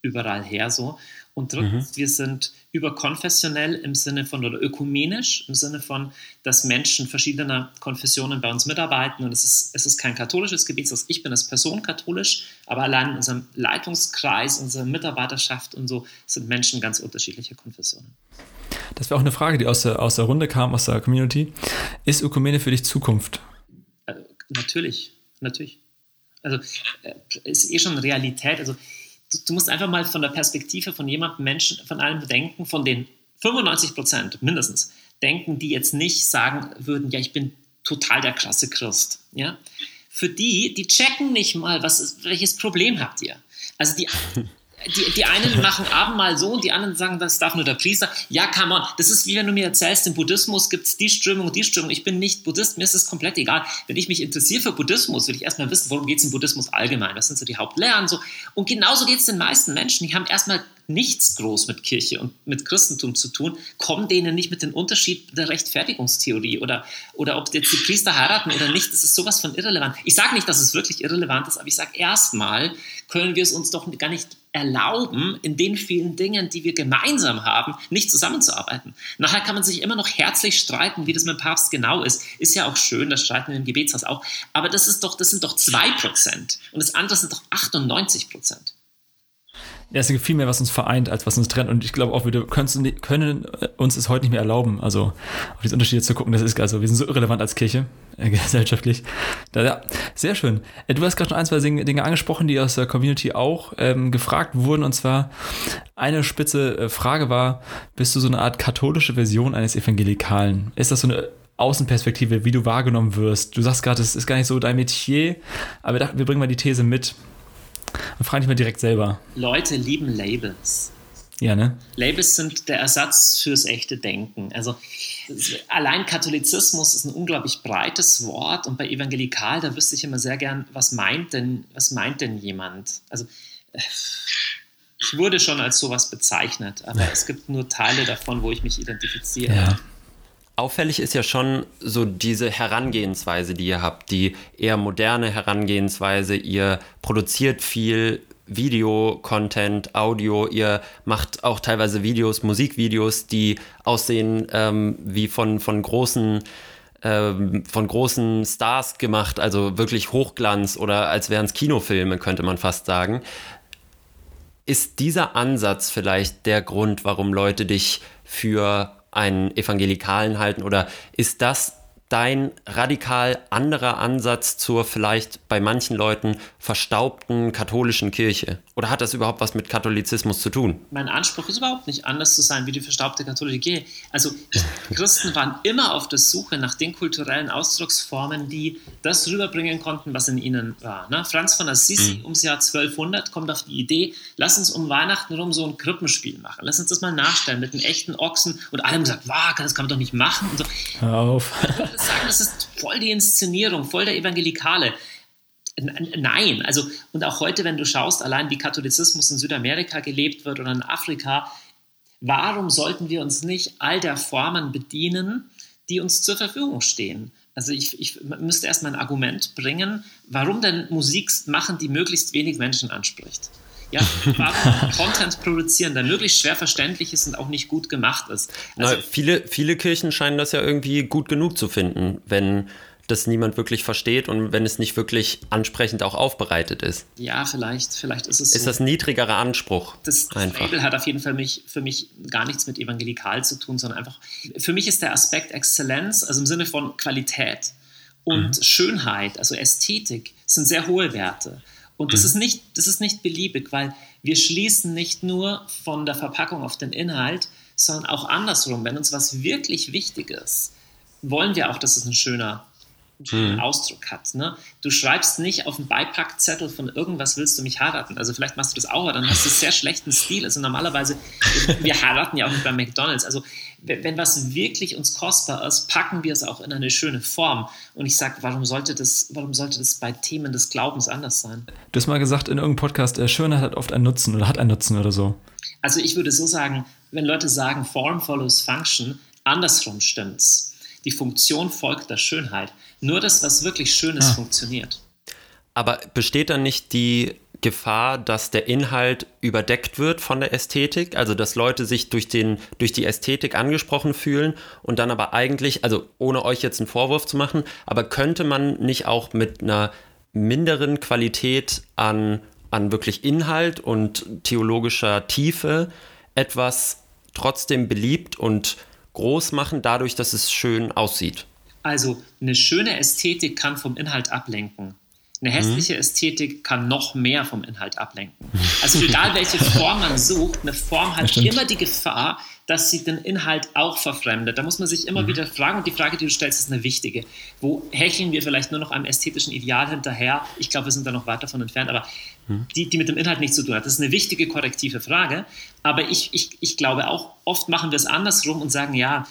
überall her so. Und drittens, mhm. wir sind überkonfessionell im Sinne von oder ökumenisch im Sinne von, dass Menschen verschiedener Konfessionen bei uns mitarbeiten. Und es ist, es ist kein katholisches Gebetshaus. Ich bin als Person katholisch, aber allein in unserem Leitungskreis, unserer Mitarbeiterschaft und so sind Menschen ganz unterschiedlicher Konfessionen. Das wäre auch eine Frage, die aus der, aus der Runde kam, aus der Community. Ist Ökumene für dich Zukunft? Äh, natürlich, natürlich. Also äh, ist eh schon Realität. Also du, du, musst einfach mal von der Perspektive von jemandem Menschen, von einem denken, von den 95 Prozent mindestens, denken, die jetzt nicht sagen würden, ja, ich bin total der krasse Christ. Ja? Für die, die checken nicht mal, was ist, welches Problem habt ihr. Also die die, die einen machen Abendmahl so und die anderen sagen, das darf nur der Priester. Ja, come on. Das ist wie wenn du mir erzählst, im Buddhismus gibt es die Strömung und die Strömung. Ich bin nicht Buddhist, mir ist es komplett egal. Wenn ich mich interessiere für Buddhismus, will ich erstmal wissen, worum geht es im Buddhismus allgemein. Was sind so die Hauptlehren? So. Und genauso geht es den meisten Menschen. Die haben erstmal nichts groß mit Kirche und mit Christentum zu tun, kommen denen nicht mit dem Unterschied der Rechtfertigungstheorie oder, oder ob jetzt die Priester heiraten oder nicht. Das ist sowas von irrelevant. Ich sage nicht, dass es wirklich irrelevant ist, aber ich sage erstmal, können wir es uns doch gar nicht erlauben, in den vielen Dingen, die wir gemeinsam haben, nicht zusammenzuarbeiten. Nachher kann man sich immer noch herzlich streiten, wie das mit dem Papst genau ist. Ist ja auch schön, das streiten wir im Gebetshaus auch. Aber das ist doch, das sind doch zwei Prozent. Und das andere sind doch 98 Prozent. Es gibt viel mehr, was uns vereint, als was uns trennt. Und ich glaube auch, wir können, uns es heute nicht mehr erlauben, also auf diese Unterschiede zu gucken. Das ist also, wir sind so irrelevant als Kirche, äh, gesellschaftlich. Da, ja, sehr schön. Äh, du hast gerade schon ein, zwei Dinge angesprochen, die aus der Community auch ähm, gefragt wurden. Und zwar eine spitze äh, Frage war, bist du so eine Art katholische Version eines Evangelikalen? Ist das so eine Außenperspektive, wie du wahrgenommen wirst. Du sagst gerade, es ist gar nicht so dein Metier, aber wir bringen mal die These mit. Und frage dich mal direkt selber. Leute lieben Labels. Ja, ne? Labels sind der Ersatz fürs echte Denken. Also allein Katholizismus ist ein unglaublich breites Wort und bei Evangelikal, da wüsste ich immer sehr gern, was meint denn, was meint denn jemand? Also ich wurde schon als sowas bezeichnet, aber es gibt nur Teile davon, wo ich mich identifiziere. Ja. Auffällig ist ja schon so diese Herangehensweise, die ihr habt, die eher moderne Herangehensweise. Ihr produziert viel Video-Content, Audio, ihr macht auch teilweise Videos, Musikvideos, die aussehen ähm, wie von, von großen ähm, von großen Stars gemacht, also wirklich Hochglanz oder als wären es Kinofilme, könnte man fast sagen. Ist dieser Ansatz vielleicht der Grund, warum Leute dich für einen Evangelikalen halten? Oder ist das dein radikal anderer Ansatz zur vielleicht bei manchen Leuten verstaubten katholischen Kirche? Oder hat das überhaupt was mit Katholizismus zu tun? Mein Anspruch ist überhaupt nicht anders zu sein wie die verstaubte katholische Kirche. Also Christen waren immer auf der Suche nach den kulturellen Ausdrucksformen, die das rüberbringen konnten, was in ihnen war. Ne? Franz von Assisi mhm. ums Jahr 1200 kommt auf die Idee, lass uns um Weihnachten rum so ein Krippenspiel machen. Lass uns das mal nachstellen mit einem echten Ochsen. Und alle haben gesagt, wow, das kann man doch nicht machen. Und so. Hör auf. Sagen, das ist voll die Inszenierung, voll der Evangelikale. Nein, also und auch heute, wenn du schaust, allein wie Katholizismus in Südamerika gelebt wird oder in Afrika, warum sollten wir uns nicht all der Formen bedienen, die uns zur Verfügung stehen? Also ich, ich müsste erstmal ein Argument bringen, warum denn Musik machen, die möglichst wenig Menschen anspricht. Ja, Content produzieren, der möglichst schwer verständlich ist und auch nicht gut gemacht ist. Also, Na, viele, viele Kirchen scheinen das ja irgendwie gut genug zu finden, wenn das niemand wirklich versteht und wenn es nicht wirklich ansprechend auch aufbereitet ist. Ja, vielleicht, vielleicht ist es Ist so. das ein niedrigerer Anspruch? Das, das Label hat auf jeden Fall mich, für mich gar nichts mit evangelikal zu tun, sondern einfach, für mich ist der Aspekt Exzellenz, also im Sinne von Qualität und mhm. Schönheit, also Ästhetik, sind sehr hohe Werte. Und das, mhm. ist nicht, das ist nicht beliebig, weil wir schließen nicht nur von der Verpackung auf den Inhalt, sondern auch andersrum. Wenn uns was wirklich wichtig ist, wollen wir auch, dass es ein schöner mhm. Ausdruck hat. Ne? Du schreibst nicht auf einen Beipackzettel von irgendwas willst du mich heiraten. Also vielleicht machst du das auch, aber dann hast du sehr schlechten Stil. Also normalerweise, wir heiraten ja auch nicht bei McDonalds. Also wenn was wirklich uns kostbar ist, packen wir es auch in eine schöne Form. Und ich sage, warum sollte das, warum sollte das bei Themen des Glaubens anders sein? Du hast mal gesagt in irgendeinem Podcast, äh, Schönheit hat oft einen Nutzen oder hat einen Nutzen oder so. Also ich würde so sagen, wenn Leute sagen, Form follows Function, andersrum stimmt's. Die Funktion folgt der Schönheit. Nur das, was wirklich schön ist, ah. funktioniert. Aber besteht dann nicht die Gefahr, dass der Inhalt überdeckt wird von der Ästhetik, also dass Leute sich durch, den, durch die Ästhetik angesprochen fühlen und dann aber eigentlich, also ohne euch jetzt einen Vorwurf zu machen, aber könnte man nicht auch mit einer minderen Qualität an, an wirklich Inhalt und theologischer Tiefe etwas trotzdem beliebt und groß machen, dadurch, dass es schön aussieht? Also eine schöne Ästhetik kann vom Inhalt ablenken. Eine hässliche mhm. Ästhetik kann noch mehr vom Inhalt ablenken. Also egal welche Form man sucht, eine Form hat immer die Gefahr, dass sie den Inhalt auch verfremdet. Da muss man sich immer mhm. wieder fragen und die Frage, die du stellst, ist eine wichtige. Wo hecheln wir vielleicht nur noch einem ästhetischen Ideal hinterher? Ich glaube, wir sind da noch weit davon entfernt, aber mhm. die, die mit dem Inhalt nichts zu tun hat. Das ist eine wichtige korrektive Frage. Aber ich, ich, ich glaube auch, oft machen wir es andersrum und sagen, ja,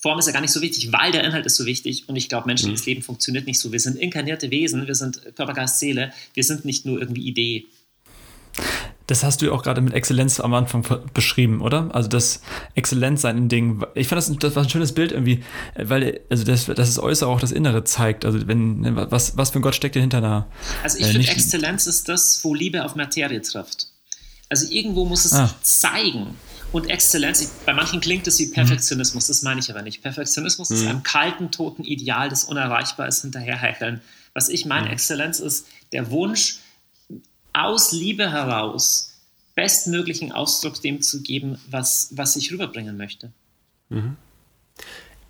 Form ist ja gar nicht so wichtig, weil der Inhalt ist so wichtig. Und ich glaube, menschliches mhm. Leben funktioniert nicht so. Wir sind inkarnierte Wesen, wir sind Körper, Geist, Seele. Wir sind nicht nur irgendwie Idee. Das hast du ja auch gerade mit Exzellenz am Anfang beschrieben, oder? Also das Exzellenzsein in Dingen. Ich fand das, das war ein schönes Bild irgendwie, weil also das, das das Äußere auch das Innere zeigt. Also wenn was, was für ein Gott steckt dir hinter einer. Also ich äh, finde, Exzellenz ist das, wo Liebe auf Materie trifft. Also irgendwo muss es ah. zeigen. Und Exzellenz, ich, bei manchen klingt es wie mhm. Perfektionismus, das meine ich aber nicht. Perfektionismus mhm. ist einem kalten, toten Ideal, das unerreichbar ist, hinterherhecheln. Was ich meine, mhm. Exzellenz ist der Wunsch, aus Liebe heraus bestmöglichen Ausdruck dem zu geben, was, was ich rüberbringen möchte. Mhm.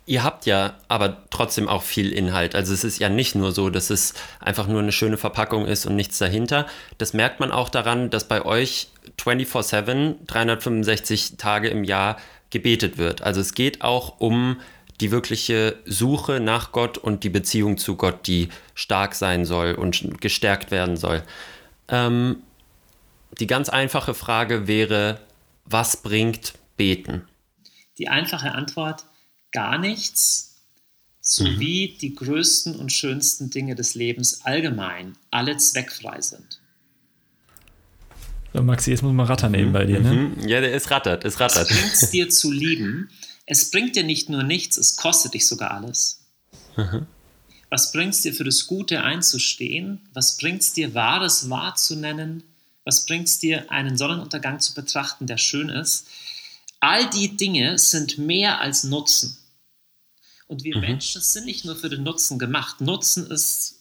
Ihr habt ja aber trotzdem auch viel Inhalt. Also es ist ja nicht nur so, dass es einfach nur eine schöne Verpackung ist und nichts dahinter. Das merkt man auch daran, dass bei euch 24/7, 365 Tage im Jahr gebetet wird. Also es geht auch um die wirkliche Suche nach Gott und die Beziehung zu Gott, die stark sein soll und gestärkt werden soll. Ähm, die ganz einfache Frage wäre, was bringt Beten? Die einfache Antwort, gar nichts, sowie mhm. die größten und schönsten Dinge des Lebens allgemein alle zweckfrei sind. So, Maxi, jetzt muss man Ratter nehmen bei dir, ne? Mhm. Ja, der ist rattert, ist rattert. Es bringt dir zu lieben. Es bringt dir nicht nur nichts, es kostet dich sogar alles. Mhm. Was bringt es dir für das Gute einzustehen? Was bringt es dir, Wahres wahrzunennen? Was bringt es dir, einen Sonnenuntergang zu betrachten, der schön ist? All die Dinge sind mehr als Nutzen. Und wir mhm. Menschen sind nicht nur für den Nutzen gemacht. Nutzen ist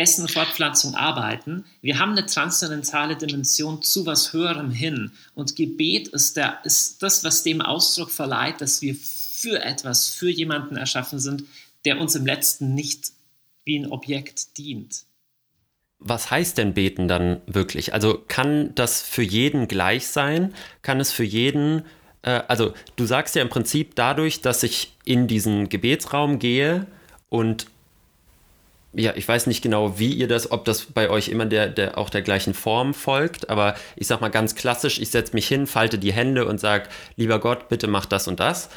Essen, Fortpflanzung, Arbeiten. Wir haben eine transzendentale Dimension zu was Höherem hin. Und Gebet ist, der, ist das, was dem Ausdruck verleiht, dass wir für etwas, für jemanden erschaffen sind, der uns im letzten nicht wie ein Objekt dient. Was heißt denn beten dann wirklich? Also kann das für jeden gleich sein? Kann es für jeden, äh, also du sagst ja im Prinzip dadurch, dass ich in diesen Gebetsraum gehe und ja, ich weiß nicht genau, wie ihr das, ob das bei euch immer der, der auch der gleichen Form folgt, aber ich sag mal ganz klassisch, ich setze mich hin, falte die Hände und sage, lieber Gott, bitte mach das und das.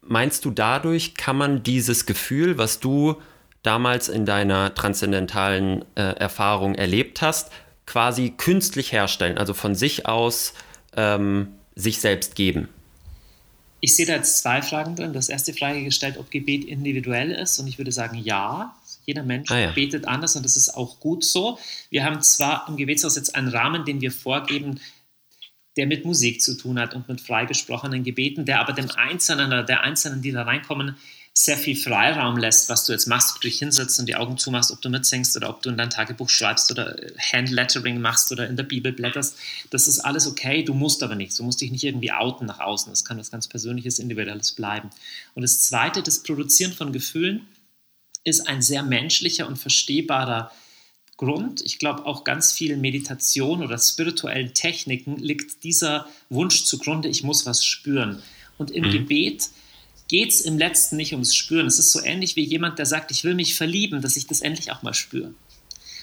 Meinst du, dadurch kann man dieses Gefühl, was du damals in deiner transzendentalen äh, Erfahrung erlebt hast, quasi künstlich herstellen, also von sich aus ähm, sich selbst geben? Ich sehe da jetzt zwei Fragen drin. Das erste Frage gestellt, ob Gebet individuell ist und ich würde sagen ja. Jeder Mensch ah, ja. betet anders und das ist auch gut so. Wir haben zwar im Gebetshaus jetzt einen Rahmen, den wir vorgeben, der mit Musik zu tun hat und mit freigesprochenen Gebeten, der aber dem Einzelnen oder der Einzelnen, die da reinkommen, sehr viel Freiraum lässt, was du jetzt machst, ob du dich hinsetzt und die Augen zumachst, ob du mitsingst oder ob du in dein Tagebuch schreibst oder Handlettering machst oder in der Bibel blätterst. Das ist alles okay, du musst aber nichts. Du musst dich nicht irgendwie outen nach außen. Das kann was ganz Persönliches, Individuelles bleiben. Und das Zweite, das Produzieren von Gefühlen, ist ein sehr menschlicher und verstehbarer Grund. Ich glaube, auch ganz vielen Meditation oder spirituellen Techniken liegt dieser Wunsch zugrunde, ich muss was spüren. Und im mhm. Gebet geht es im letzten nicht ums Spüren. Es ist so ähnlich wie jemand, der sagt, ich will mich verlieben, dass ich das endlich auch mal spüre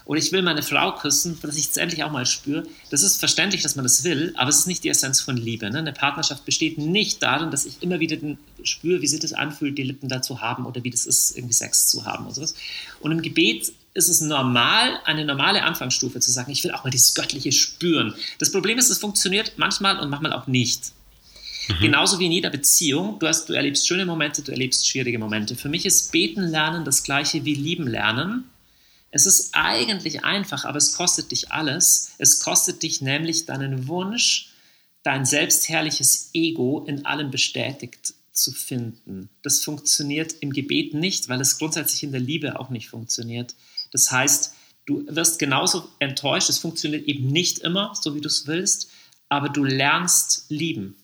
oder ich will meine Frau küssen, dass ich es endlich auch mal spüre. Das ist verständlich, dass man das will, aber es ist nicht die Essenz von Liebe. Ne? Eine Partnerschaft besteht nicht darin, dass ich immer wieder spüre, wie sich das anfühlt, die Lippen dazu haben oder wie das ist, irgendwie Sex zu haben oder sowas. Und im Gebet ist es normal, eine normale Anfangsstufe zu sagen, ich will auch mal dieses Göttliche spüren. Das Problem ist, es funktioniert manchmal und manchmal auch nicht. Mhm. Genauso wie in jeder Beziehung. Du, hast, du erlebst schöne Momente, du erlebst schwierige Momente. Für mich ist Beten lernen das gleiche wie Lieben lernen. Es ist eigentlich einfach, aber es kostet dich alles. Es kostet dich nämlich deinen Wunsch, dein selbstherrliches Ego in allem bestätigt zu finden. Das funktioniert im Gebet nicht, weil es grundsätzlich in der Liebe auch nicht funktioniert. Das heißt, du wirst genauso enttäuscht. Es funktioniert eben nicht immer, so wie du es willst, aber du lernst lieben.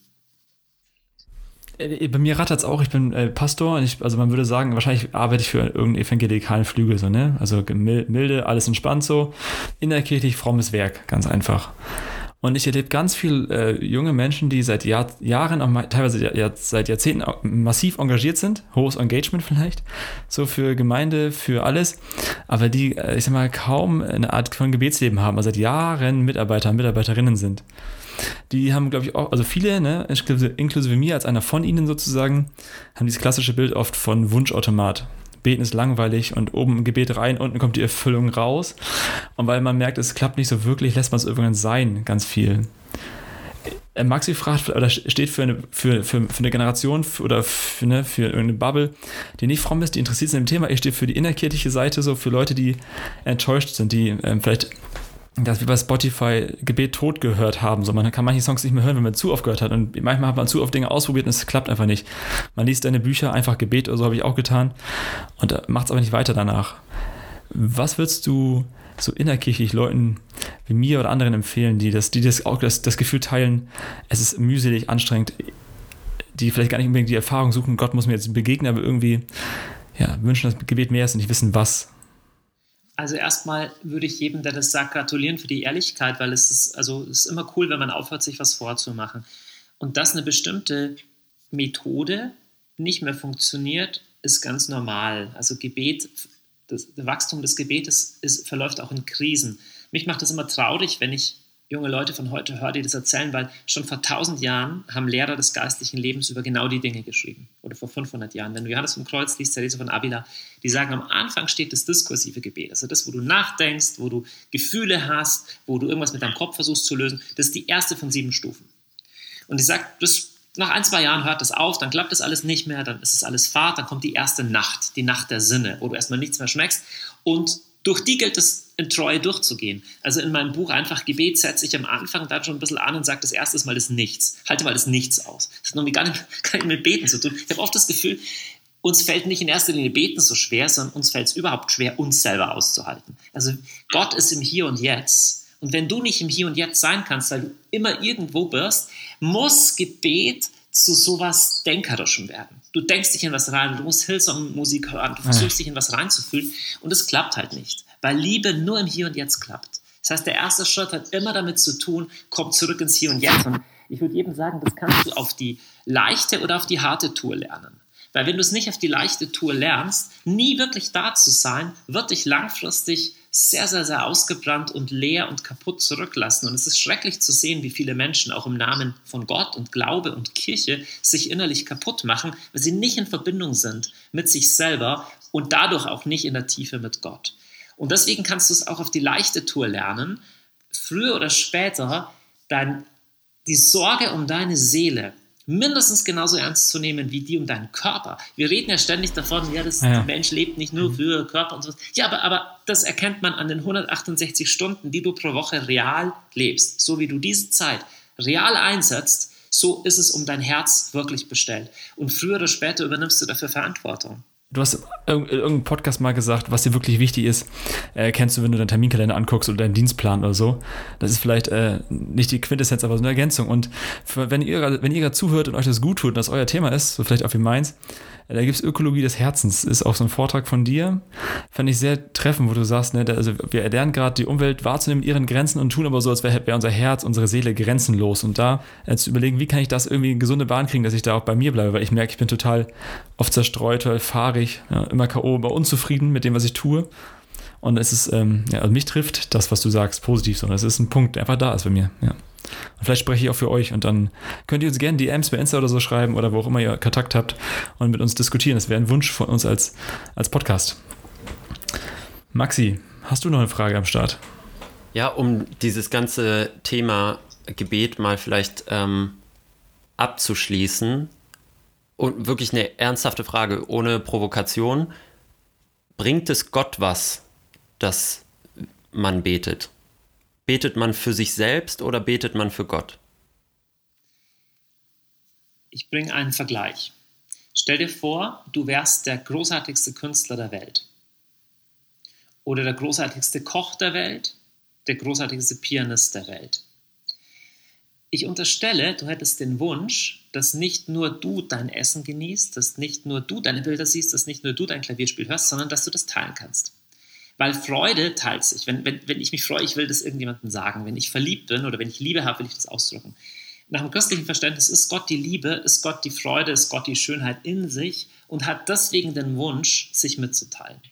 Äh, bei mir rattert es auch, ich bin äh, Pastor und ich, also man würde sagen, wahrscheinlich arbeite ich für irgendeinen evangelikalen Flügel, so, ne? Also milde, alles entspannt so, innerkirchlich frommes Werk, ganz einfach. Und ich erlebe ganz viele äh, junge Menschen, die seit Jahr, Jahren, auch teilweise ja, seit Jahrzehnten massiv engagiert sind, hohes Engagement vielleicht, so für Gemeinde, für alles, aber die, äh, ich sag mal, kaum eine Art von Gebetsleben haben, also seit Jahren Mitarbeiter, Mitarbeiterinnen sind. Die haben, glaube ich, auch, also viele, ne, inklusive, inklusive mir als einer von ihnen sozusagen, haben dieses klassische Bild oft von Wunschautomat. Beten ist langweilig und oben Gebet rein, unten kommt die Erfüllung raus. Und weil man merkt, es klappt nicht so wirklich, lässt man es irgendwann sein, ganz viel. Äh, Maxi fragt oder steht für eine, für, für, für eine Generation oder für, ne, für irgendeine Bubble, die nicht fromm ist, die interessiert sind im Thema. Ich stehe für die innerkirchliche Seite, so für Leute, die enttäuscht sind, die ähm, vielleicht dass wir bei Spotify Gebet tot gehört haben. So, man kann manche Songs nicht mehr hören, wenn man zu oft gehört hat. Und manchmal hat man zu oft Dinge ausprobiert und es klappt einfach nicht. Man liest deine Bücher, einfach Gebet oder so habe ich auch getan und macht es aber nicht weiter danach. Was würdest du so innerkirchlich Leuten wie mir oder anderen empfehlen, die das, die das auch das, das Gefühl teilen, es ist mühselig, anstrengend, die vielleicht gar nicht unbedingt die Erfahrung suchen, Gott muss mir jetzt begegnen, aber irgendwie ja, wünschen, dass Gebet mehr ist und nicht wissen, was. Also erstmal würde ich jedem, der das sagt, gratulieren für die Ehrlichkeit, weil es ist, also es ist immer cool, wenn man aufhört, sich was vorzumachen. Und dass eine bestimmte Methode nicht mehr funktioniert, ist ganz normal. Also Gebet, das, Wachstum des Gebetes ist, verläuft auch in Krisen. Mich macht das immer traurig, wenn ich junge Leute von heute höre, die das erzählen, weil schon vor 1000 Jahren haben Lehrer des geistlichen Lebens über genau die Dinge geschrieben. Oder vor 500 Jahren. Wenn du Johannes vom Kreuz liest, Therese von Avila, die sagen, am Anfang steht das diskursive Gebet. Also das, wo du nachdenkst, wo du Gefühle hast, wo du irgendwas mit deinem Kopf versuchst zu lösen. Das ist die erste von sieben Stufen. Und die sagt, das, nach ein, zwei Jahren hört das auf, dann klappt das alles nicht mehr, dann ist es alles Fahrt, dann kommt die erste Nacht, die Nacht der Sinne, wo du erstmal nichts mehr schmeckst. Und durch die gilt es in Treue durchzugehen. Also in meinem Buch einfach Gebet setze ich am Anfang dann schon ein bisschen an und sage das erste Mal das Nichts. Halte mal das Nichts aus. Das hat noch gar gar nicht mit Beten zu tun. Ich habe oft das Gefühl, uns fällt nicht in erster Linie Beten so schwer, sondern uns fällt es überhaupt schwer, uns selber auszuhalten. Also Gott ist im Hier und Jetzt. Und wenn du nicht im Hier und Jetzt sein kannst, weil du immer irgendwo bist, muss Gebet zu sowas Denkerischem werden. Du denkst dich in was rein, du musst Hillsong-Musik hören, du versuchst dich in was reinzufühlen und es klappt halt nicht, weil Liebe nur im Hier und Jetzt klappt. Das heißt, der erste Schritt hat immer damit zu tun, komm zurück ins Hier und Jetzt. Und ich würde jedem sagen, das kannst du auf die leichte oder auf die harte Tour lernen. Weil wenn du es nicht auf die leichte Tour lernst, nie wirklich da zu sein, wird dich langfristig sehr, sehr, sehr ausgebrannt und leer und kaputt zurücklassen. Und es ist schrecklich zu sehen, wie viele Menschen auch im Namen von Gott und Glaube und Kirche sich innerlich kaputt machen, weil sie nicht in Verbindung sind mit sich selber und dadurch auch nicht in der Tiefe mit Gott. Und deswegen kannst du es auch auf die leichte Tour lernen, früher oder später dein, die Sorge um deine Seele mindestens genauso ernst zu nehmen wie die um deinen Körper. Wir reden ja ständig davon, ja, das, ja. der Mensch lebt nicht nur für Körper und so. Ja, aber, aber das erkennt man an den 168 Stunden, die du pro Woche real lebst. So wie du diese Zeit real einsetzt, so ist es um dein Herz wirklich bestellt. Und früher oder später übernimmst du dafür Verantwortung. Du hast in irgendeinem Podcast mal gesagt, was dir wirklich wichtig ist, äh, kennst du, wenn du deinen Terminkalender anguckst oder deinen Dienstplan oder so. Das ist vielleicht äh, nicht die Quintessenz, aber so eine Ergänzung. Und für, wenn ihr, wenn ihr gerade zuhört und euch das gut tut und das euer Thema ist, so vielleicht auch wie meins, da gibt es Ökologie des Herzens, ist auch so ein Vortrag von dir. Fand ich sehr treffend, wo du sagst, ne, also wir lernen gerade die Umwelt wahrzunehmen, ihren Grenzen und tun aber so, als wäre wär unser Herz, unsere Seele grenzenlos. Und da äh, zu überlegen, wie kann ich das irgendwie in gesunde Bahn kriegen, dass ich da auch bei mir bleibe, weil ich merke, ich bin total oft zerstreut, fahrig, ja, immer K.O., aber unzufrieden mit dem, was ich tue. Und es ist, ähm, ja, also mich trifft das, was du sagst, positiv, sondern es ist ein Punkt, der einfach da ist bei mir. Ja. Und vielleicht spreche ich auch für euch und dann könnt ihr uns gerne DMs bei Insta oder so schreiben oder wo auch immer ihr Kontakt habt und mit uns diskutieren. Das wäre ein Wunsch von uns als, als Podcast. Maxi, hast du noch eine Frage am Start? Ja, um dieses ganze Thema Gebet mal vielleicht ähm, abzuschließen und wirklich eine ernsthafte Frage ohne Provokation. Bringt es Gott was, dass man betet? Betet man für sich selbst oder betet man für Gott? Ich bringe einen Vergleich. Stell dir vor, du wärst der großartigste Künstler der Welt. Oder der großartigste Koch der Welt, der großartigste Pianist der Welt. Ich unterstelle, du hättest den Wunsch, dass nicht nur du dein Essen genießt, dass nicht nur du deine Bilder siehst, dass nicht nur du dein Klavierspiel hörst, sondern dass du das teilen kannst. Weil Freude teilt sich. Wenn, wenn, wenn ich mich freue, ich will das irgendjemandem sagen. Wenn ich verliebt bin oder wenn ich Liebe habe, will ich das ausdrücken. Nach dem christlichen Verständnis ist Gott die Liebe, ist Gott die Freude, ist Gott die Schönheit in sich und hat deswegen den Wunsch, sich mitzuteilen.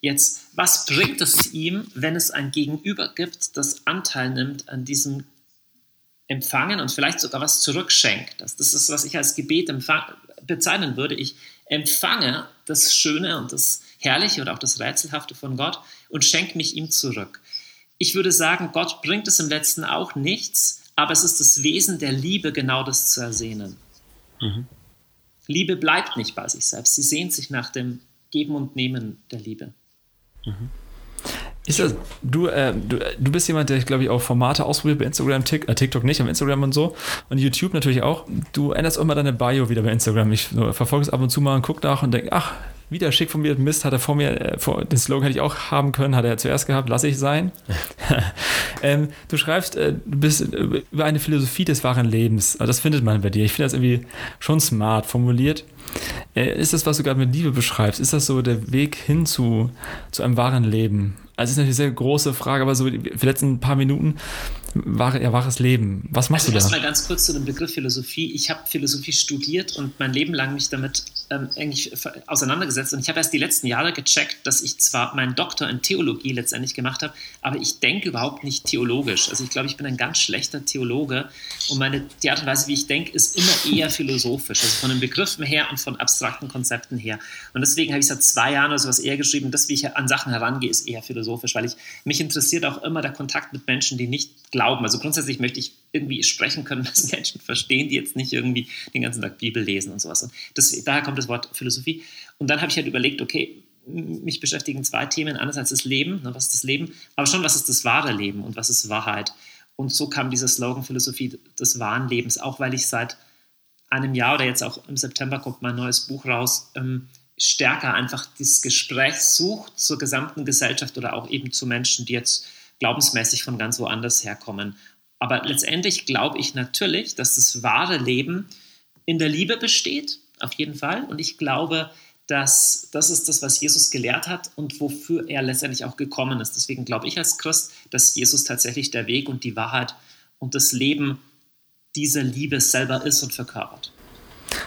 Jetzt, was bringt es ihm, wenn es ein Gegenüber gibt, das Anteil nimmt an diesem Empfangen und vielleicht sogar was zurückschenkt? Das, das ist, was ich als Gebet bezeichnen würde. Ich empfange das Schöne und das Herrliche oder auch das Rätselhafte von Gott und schenke mich ihm zurück. Ich würde sagen, Gott bringt es im letzten auch nichts, aber es ist das Wesen der Liebe, genau das zu ersehnen. Mhm. Liebe bleibt nicht bei sich selbst. Sie sehnt sich nach dem Geben und Nehmen der Liebe. Mhm. Ist das, du, äh, du, du bist jemand, der, glaube ich, auch Formate ausprobiert bei Instagram, Tick, äh, TikTok nicht, aber Instagram und so. Und YouTube natürlich auch. Du änderst auch immer deine Bio wieder bei Instagram. Ich so, verfolge es ab und zu mal und gucke nach und denke, ach, wieder schick von mir Mist, hat er vor mir, äh, vor, den Slogan hätte ich auch haben können, hat er zuerst gehabt, lasse ich sein. ähm, du schreibst, äh, du bist äh, über eine Philosophie des wahren Lebens. Also das findet man bei dir. Ich finde das irgendwie schon smart formuliert. Äh, ist das, was du gerade mit Liebe beschreibst, ist das so der Weg hin zu, zu einem wahren Leben? Also, es ist natürlich eine sehr große Frage, aber so die letzten paar Minuten, wahre, ja, wahres Leben. Was machst also du da? Erstmal ganz kurz zu dem Begriff Philosophie. Ich habe Philosophie studiert und mein Leben lang mich damit ähm, eigentlich auseinandergesetzt und ich habe erst die letzten Jahre gecheckt, dass ich zwar meinen Doktor in Theologie letztendlich gemacht habe, aber ich denke überhaupt nicht theologisch. Also ich glaube, ich bin ein ganz schlechter Theologe und meine, die Art und Weise, wie ich denke, ist immer eher philosophisch, also von den Begriffen her und von abstrakten Konzepten her. Und deswegen habe ich seit zwei Jahren oder sowas eher geschrieben, dass wie ich an Sachen herangehe, ist eher philosophisch, weil ich mich interessiert auch immer der Kontakt mit Menschen, die nicht glauben. Also grundsätzlich möchte ich irgendwie sprechen können, was Menschen verstehen, die jetzt nicht irgendwie den ganzen Tag Bibel lesen und sowas. Und das, daher kommt das Wort Philosophie. Und dann habe ich halt überlegt, okay, mich beschäftigen zwei Themen. Einerseits das Leben, ne, was ist das Leben, aber schon, was ist das wahre Leben und was ist Wahrheit. Und so kam dieser Slogan Philosophie des wahren Lebens, auch weil ich seit einem Jahr oder jetzt auch im September kommt mein neues Buch raus, ähm, stärker einfach dieses Gespräch sucht zur gesamten Gesellschaft oder auch eben zu Menschen, die jetzt glaubensmäßig von ganz woanders herkommen. Aber letztendlich glaube ich natürlich, dass das wahre Leben in der Liebe besteht, auf jeden Fall. Und ich glaube, dass das ist das, was Jesus gelehrt hat und wofür er letztendlich auch gekommen ist. Deswegen glaube ich als Christ, dass Jesus tatsächlich der Weg und die Wahrheit und das Leben dieser Liebe selber ist und verkörpert.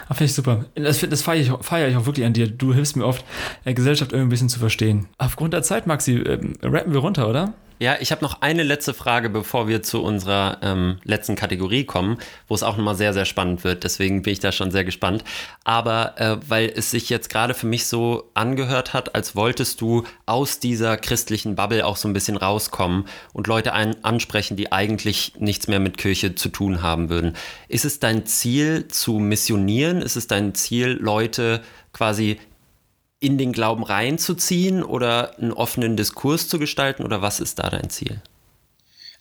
Ah, Finde ich super. Das, das feiere ich, feier ich auch wirklich an dir. Du hilfst mir oft, äh, Gesellschaft irgendwie ein bisschen zu verstehen. Aufgrund der Zeit, Maxi, äh, rappen wir runter, oder? Ja, ich habe noch eine letzte Frage, bevor wir zu unserer ähm, letzten Kategorie kommen, wo es auch nochmal sehr, sehr spannend wird. Deswegen bin ich da schon sehr gespannt. Aber äh, weil es sich jetzt gerade für mich so angehört hat, als wolltest du aus dieser christlichen Bubble auch so ein bisschen rauskommen und Leute ein ansprechen, die eigentlich nichts mehr mit Kirche zu tun haben würden. Ist es dein Ziel zu missionieren? Ist es dein Ziel, Leute quasi in den Glauben reinzuziehen oder einen offenen Diskurs zu gestalten oder was ist da dein Ziel?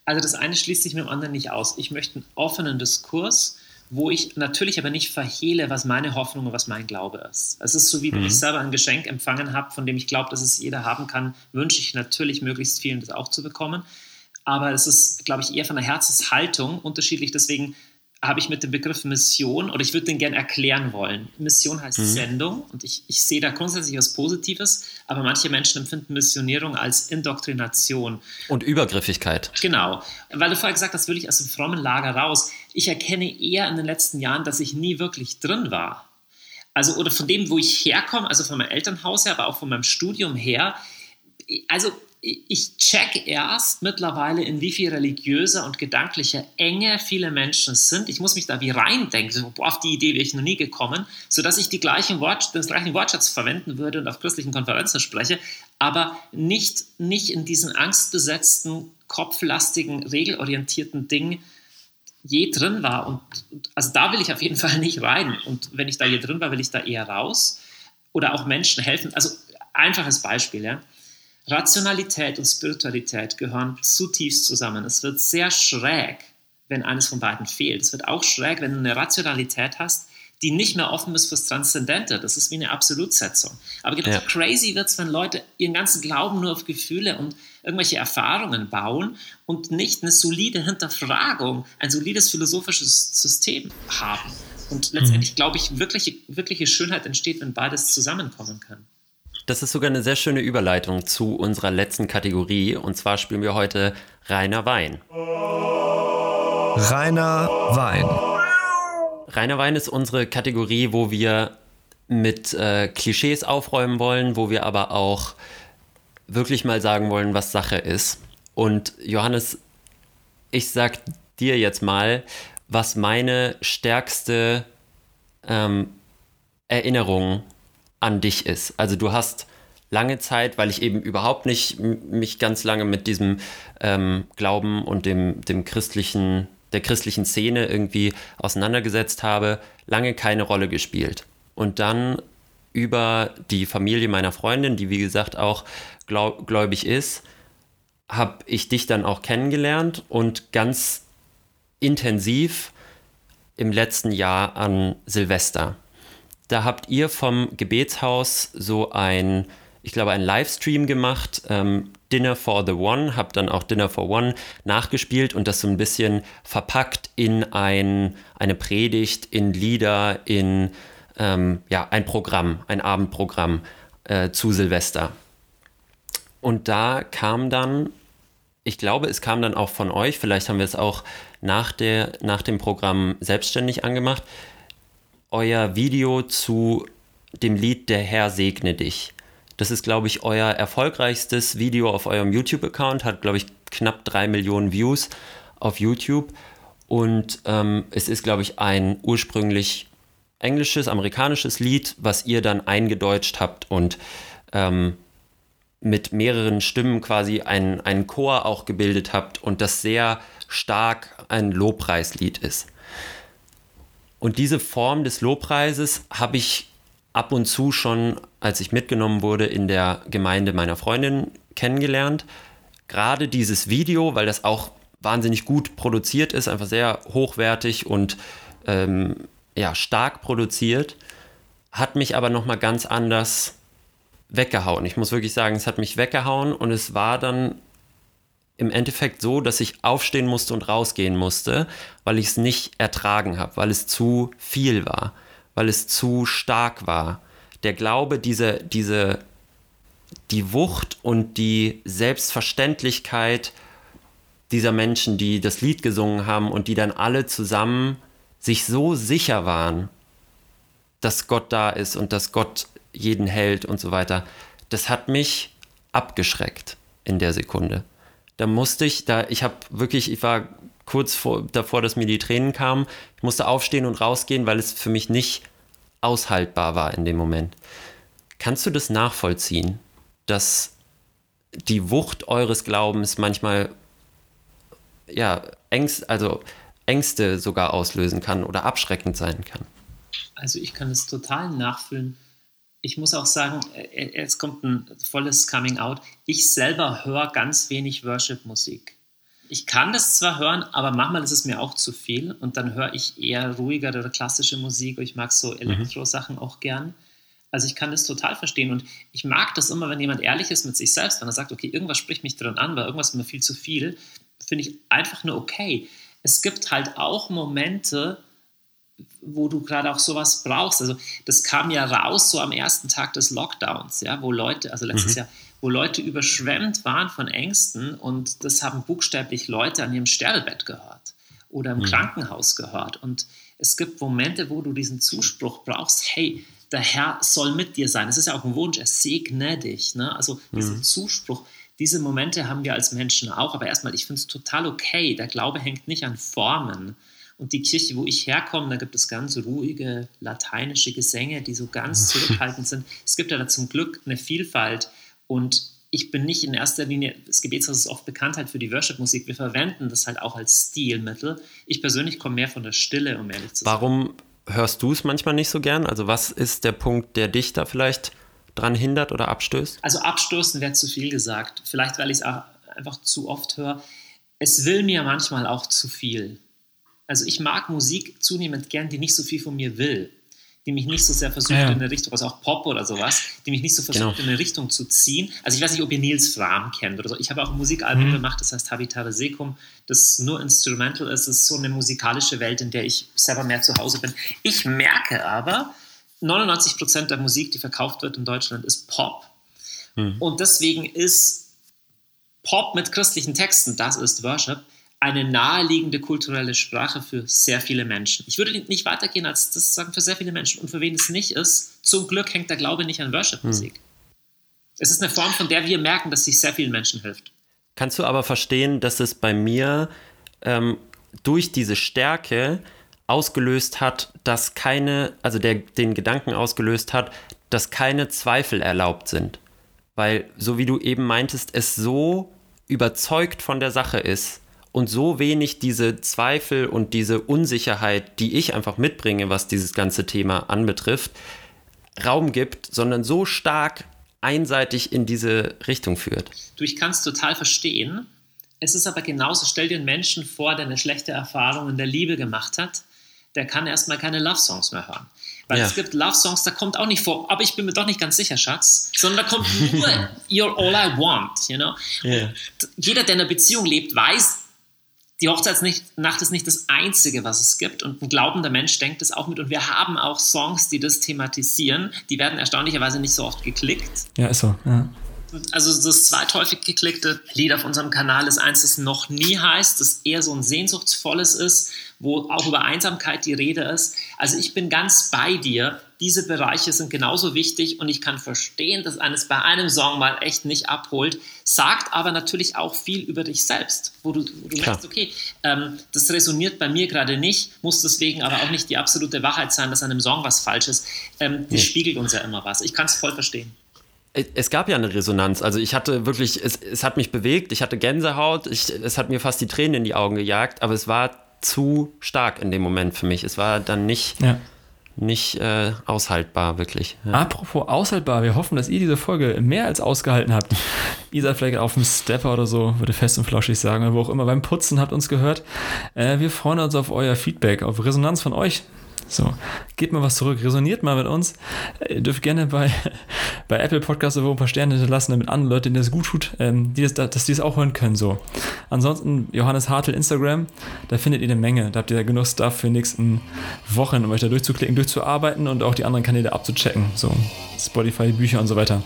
Also das eine schließt sich mit dem anderen nicht aus. Ich möchte einen offenen Diskurs, wo ich natürlich aber nicht verhehle, was meine Hoffnung und was mein Glaube ist. Es ist so, wie wenn mhm. ich selber ein Geschenk empfangen habe, von dem ich glaube, dass es jeder haben kann, wünsche ich natürlich möglichst vielen das auch zu bekommen. Aber es ist, glaube ich, eher von der Herzenshaltung unterschiedlich. Deswegen habe ich mit dem Begriff Mission oder ich würde den gerne erklären wollen. Mission heißt mhm. Sendung und ich, ich sehe da grundsätzlich was Positives, aber manche Menschen empfinden Missionierung als Indoktrination. Und Übergriffigkeit. Genau. Weil du vorher gesagt hast, will ich aus dem frommen Lager raus. Ich erkenne eher in den letzten Jahren, dass ich nie wirklich drin war. Also, oder von dem, wo ich herkomme, also von meinem Elternhaus her, aber auch von meinem Studium her. Also, ich check erst mittlerweile, in wie viel religiöser und gedanklicher Enge viele Menschen sind. Ich muss mich da wie reindenken. Auf die Idee wäre ich noch nie gekommen, sodass ich die gleichen Wort, den gleichen Wortschatz verwenden würde und auf christlichen Konferenzen spreche, aber nicht, nicht in diesen angstbesetzten, kopflastigen, regelorientierten Ding je drin war. Und also da will ich auf jeden Fall nicht rein. Und wenn ich da je drin war, will ich da eher raus. Oder auch Menschen helfen. Also einfaches Beispiel, ja Rationalität und Spiritualität gehören zutiefst zusammen. Es wird sehr schräg, wenn eines von beiden fehlt. Es wird auch schräg, wenn du eine Rationalität hast, die nicht mehr offen ist fürs Transzendente. Das ist wie eine Absolutsetzung. Aber genauso ja. crazy wird es, wenn Leute ihren ganzen Glauben nur auf Gefühle und irgendwelche Erfahrungen bauen und nicht eine solide Hinterfragung, ein solides philosophisches System haben. Und letztendlich, mhm. glaube ich, wirkliche, wirkliche Schönheit entsteht, wenn beides zusammenkommen kann. Das ist sogar eine sehr schöne Überleitung zu unserer letzten Kategorie. Und zwar spielen wir heute Reiner Wein. Reiner Wein. Reiner Wein ist unsere Kategorie, wo wir mit äh, Klischees aufräumen wollen, wo wir aber auch wirklich mal sagen wollen, was Sache ist. Und Johannes, ich sag dir jetzt mal, was meine stärkste ähm, Erinnerung an dich ist. Also du hast lange Zeit, weil ich eben überhaupt nicht mich ganz lange mit diesem ähm, Glauben und dem, dem christlichen, der christlichen Szene irgendwie auseinandergesetzt habe, lange keine Rolle gespielt. Und dann über die Familie meiner Freundin, die wie gesagt auch glaub, gläubig ist, habe ich dich dann auch kennengelernt und ganz intensiv im letzten Jahr an Silvester. Da habt ihr vom Gebetshaus so ein, ich glaube, ein Livestream gemacht, ähm, Dinner for the One, habt dann auch Dinner for One nachgespielt und das so ein bisschen verpackt in ein, eine Predigt, in Lieder, in ähm, ja, ein Programm, ein Abendprogramm äh, zu Silvester. Und da kam dann, ich glaube, es kam dann auch von euch, vielleicht haben wir es auch nach, der, nach dem Programm selbstständig angemacht, euer Video zu dem Lied Der Herr segne dich. Das ist, glaube ich, euer erfolgreichstes Video auf eurem YouTube-Account, hat, glaube ich, knapp drei Millionen Views auf YouTube. Und ähm, es ist, glaube ich, ein ursprünglich englisches, amerikanisches Lied, was ihr dann eingedeutscht habt und ähm, mit mehreren Stimmen quasi einen, einen Chor auch gebildet habt und das sehr stark ein Lobpreislied ist. Und diese Form des Lobpreises habe ich ab und zu schon, als ich mitgenommen wurde, in der Gemeinde meiner Freundin kennengelernt. Gerade dieses Video, weil das auch wahnsinnig gut produziert ist, einfach sehr hochwertig und ähm, ja, stark produziert, hat mich aber nochmal ganz anders weggehauen. Ich muss wirklich sagen, es hat mich weggehauen und es war dann im Endeffekt so, dass ich aufstehen musste und rausgehen musste, weil ich es nicht ertragen habe, weil es zu viel war, weil es zu stark war. Der Glaube, diese, diese, die Wucht und die Selbstverständlichkeit dieser Menschen, die das Lied gesungen haben und die dann alle zusammen sich so sicher waren, dass Gott da ist und dass Gott jeden hält und so weiter, das hat mich abgeschreckt in der Sekunde. Da musste ich, da ich habe wirklich, ich war kurz vor, davor, dass mir die Tränen kamen, ich musste aufstehen und rausgehen, weil es für mich nicht aushaltbar war in dem Moment. Kannst du das nachvollziehen, dass die Wucht eures Glaubens manchmal ja, Ängst, also Ängste sogar auslösen kann oder abschreckend sein kann? Also ich kann es total nachfühlen ich muss auch sagen, äh, äh, es kommt ein volles Coming Out. Ich selber höre ganz wenig Worship-Musik. Ich kann das zwar hören, aber manchmal ist es mir auch zu viel und dann höre ich eher ruhigere oder klassische Musik. Ich mag so mhm. Elektro-Sachen auch gern. Also ich kann das total verstehen und ich mag das immer, wenn jemand ehrlich ist mit sich selbst, wenn er sagt, okay, irgendwas spricht mich drin an, weil irgendwas ist mir viel zu viel, finde ich einfach nur okay. Es gibt halt auch Momente, wo du gerade auch sowas brauchst. Also das kam ja raus so am ersten Tag des Lockdowns, ja, wo Leute, also letztes mhm. Jahr, wo Leute überschwemmt waren von Ängsten und das haben buchstäblich Leute an ihrem Sterbebett gehört oder im mhm. Krankenhaus gehört. Und es gibt Momente, wo du diesen Zuspruch brauchst, hey, der Herr soll mit dir sein. Das ist ja auch ein Wunsch, er segne dich. Ne? Also mhm. Zuspruch, diese Momente haben wir als Menschen auch, aber erstmal, ich finde es total okay. Der Glaube hängt nicht an Formen, und die Kirche, wo ich herkomme, da gibt es ganz ruhige lateinische Gesänge, die so ganz zurückhaltend sind. Es gibt ja da zum Glück eine Vielfalt. Und ich bin nicht in erster Linie, das Gebetshaus ist oft Bekanntheit für die Worship-Musik. Wir verwenden das halt auch als Stilmittel. Ich persönlich komme mehr von der Stille, um ehrlich zu sein. Warum hörst du es manchmal nicht so gern? Also was ist der Punkt, der dich da vielleicht dran hindert oder abstößt? Also abstoßen wäre zu viel gesagt. Vielleicht, weil ich es auch einfach zu oft höre. Es will mir manchmal auch zu viel. Also ich mag Musik zunehmend gern, die nicht so viel von mir will, die mich nicht so sehr versucht ja. in eine Richtung, also auch Pop oder sowas, die mich nicht so versucht genau. in eine Richtung zu ziehen. Also ich weiß nicht, ob ihr Nils Fram kennt oder so. Ich habe auch ein Musikalbum mhm. gemacht, das heißt Habitare Secum, das nur instrumental ist. Es ist so eine musikalische Welt, in der ich selber mehr zu Hause bin. Ich merke aber, 99 Prozent der Musik, die verkauft wird in Deutschland, ist Pop. Mhm. Und deswegen ist Pop mit christlichen Texten, das ist Worship, eine naheliegende kulturelle Sprache für sehr viele Menschen. Ich würde nicht weitergehen als das sagen für sehr viele Menschen. Und für wen es nicht ist, zum Glück hängt der Glaube nicht an Worship-Musik. Hm. Es ist eine Form, von der wir merken, dass sie sehr vielen Menschen hilft. Kannst du aber verstehen, dass es bei mir ähm, durch diese Stärke ausgelöst hat, dass keine, also der, den Gedanken ausgelöst hat, dass keine Zweifel erlaubt sind. Weil, so wie du eben meintest, es so überzeugt von der Sache ist, und so wenig diese Zweifel und diese Unsicherheit, die ich einfach mitbringe, was dieses ganze Thema anbetrifft, Raum gibt, sondern so stark einseitig in diese Richtung führt. Du, ich kann es total verstehen. Es ist aber genauso, stell dir einen Menschen vor, der eine schlechte Erfahrung in der Liebe gemacht hat, der kann erstmal keine Love-Songs mehr hören. Weil ja. es gibt Love-Songs, da kommt auch nicht vor, aber ich bin mir doch nicht ganz sicher, Schatz, sondern da kommt nur You're all I want, you know? Yeah. Jeder, der in einer Beziehung lebt, weiß, die Hochzeitsnacht ist nicht das Einzige, was es gibt. Und ein glaubender Mensch denkt es auch mit. Und wir haben auch Songs, die das thematisieren. Die werden erstaunlicherweise nicht so oft geklickt. Ja, ist so. Ja. Also das zweithäufig geklickte Lied auf unserem Kanal ist eins, das noch nie heißt, das eher so ein sehnsuchtsvolles ist, wo auch über Einsamkeit die Rede ist. Also ich bin ganz bei dir. Diese Bereiche sind genauso wichtig und ich kann verstehen, dass eines bei einem Song mal echt nicht abholt, sagt aber natürlich auch viel über dich selbst, wo du, wo du merkst, okay, ähm, das resoniert bei mir gerade nicht, muss deswegen aber auch nicht die absolute Wahrheit sein, dass an einem Song was falsch ist. Ähm, die nee. spiegelt uns ja immer was. Ich kann es voll verstehen. Es gab ja eine Resonanz. Also ich hatte wirklich, es, es hat mich bewegt, ich hatte Gänsehaut, ich, es hat mir fast die Tränen in die Augen gejagt, aber es war zu stark in dem Moment für mich. Es war dann nicht, ja. Nicht äh, aushaltbar, wirklich. Ja. Apropos aushaltbar, wir hoffen, dass ihr diese Folge mehr als ausgehalten habt. ihr seid vielleicht auf dem Stepper oder so, würde fest und flauschig sagen, oder wo auch immer, beim Putzen habt uns gehört. Äh, wir freuen uns auf euer Feedback, auf Resonanz von euch. So, gebt mal was zurück, resoniert mal mit uns. Ihr dürft gerne bei, bei Apple Podcasts ein paar Sterne hinterlassen, damit andere Leute, denen das gut tut, ähm, die das, dass die es auch hören können. So. Ansonsten Johannes Hartl Instagram, da findet ihr eine Menge. Da habt ihr genug Stuff für die nächsten Wochen, um euch da durchzuklicken, durchzuarbeiten und auch die anderen Kanäle abzuchecken. So, Spotify, Bücher und so weiter.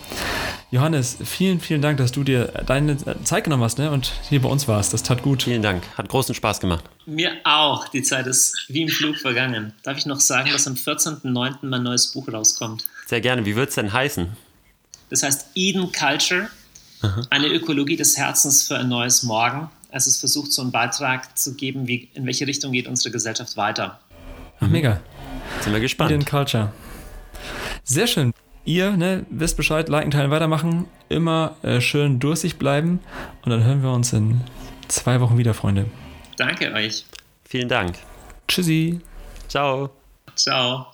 Johannes, vielen, vielen Dank, dass du dir deine Zeit genommen hast ne? und hier bei uns warst. Das tat gut. Vielen Dank. Hat großen Spaß gemacht. Mir auch. Die Zeit ist wie im Flug vergangen. Darf ich noch sagen, dass am 14.09. mein neues Buch rauskommt? Sehr gerne. Wie wird es denn heißen? Das heißt Eden Culture, Aha. eine Ökologie des Herzens für ein neues Morgen. Also es versucht so einen Beitrag zu geben, wie, in welche Richtung geht unsere Gesellschaft weiter. Ach, mega. Sind wir gespannt. Eden Culture. Sehr schön. Ihr ne, wisst Bescheid, liken, teilen, weitermachen. Immer äh, schön durstig bleiben. Und dann hören wir uns in zwei Wochen wieder, Freunde. Danke euch. Vielen Dank. Tschüssi. Ciao. Ciao.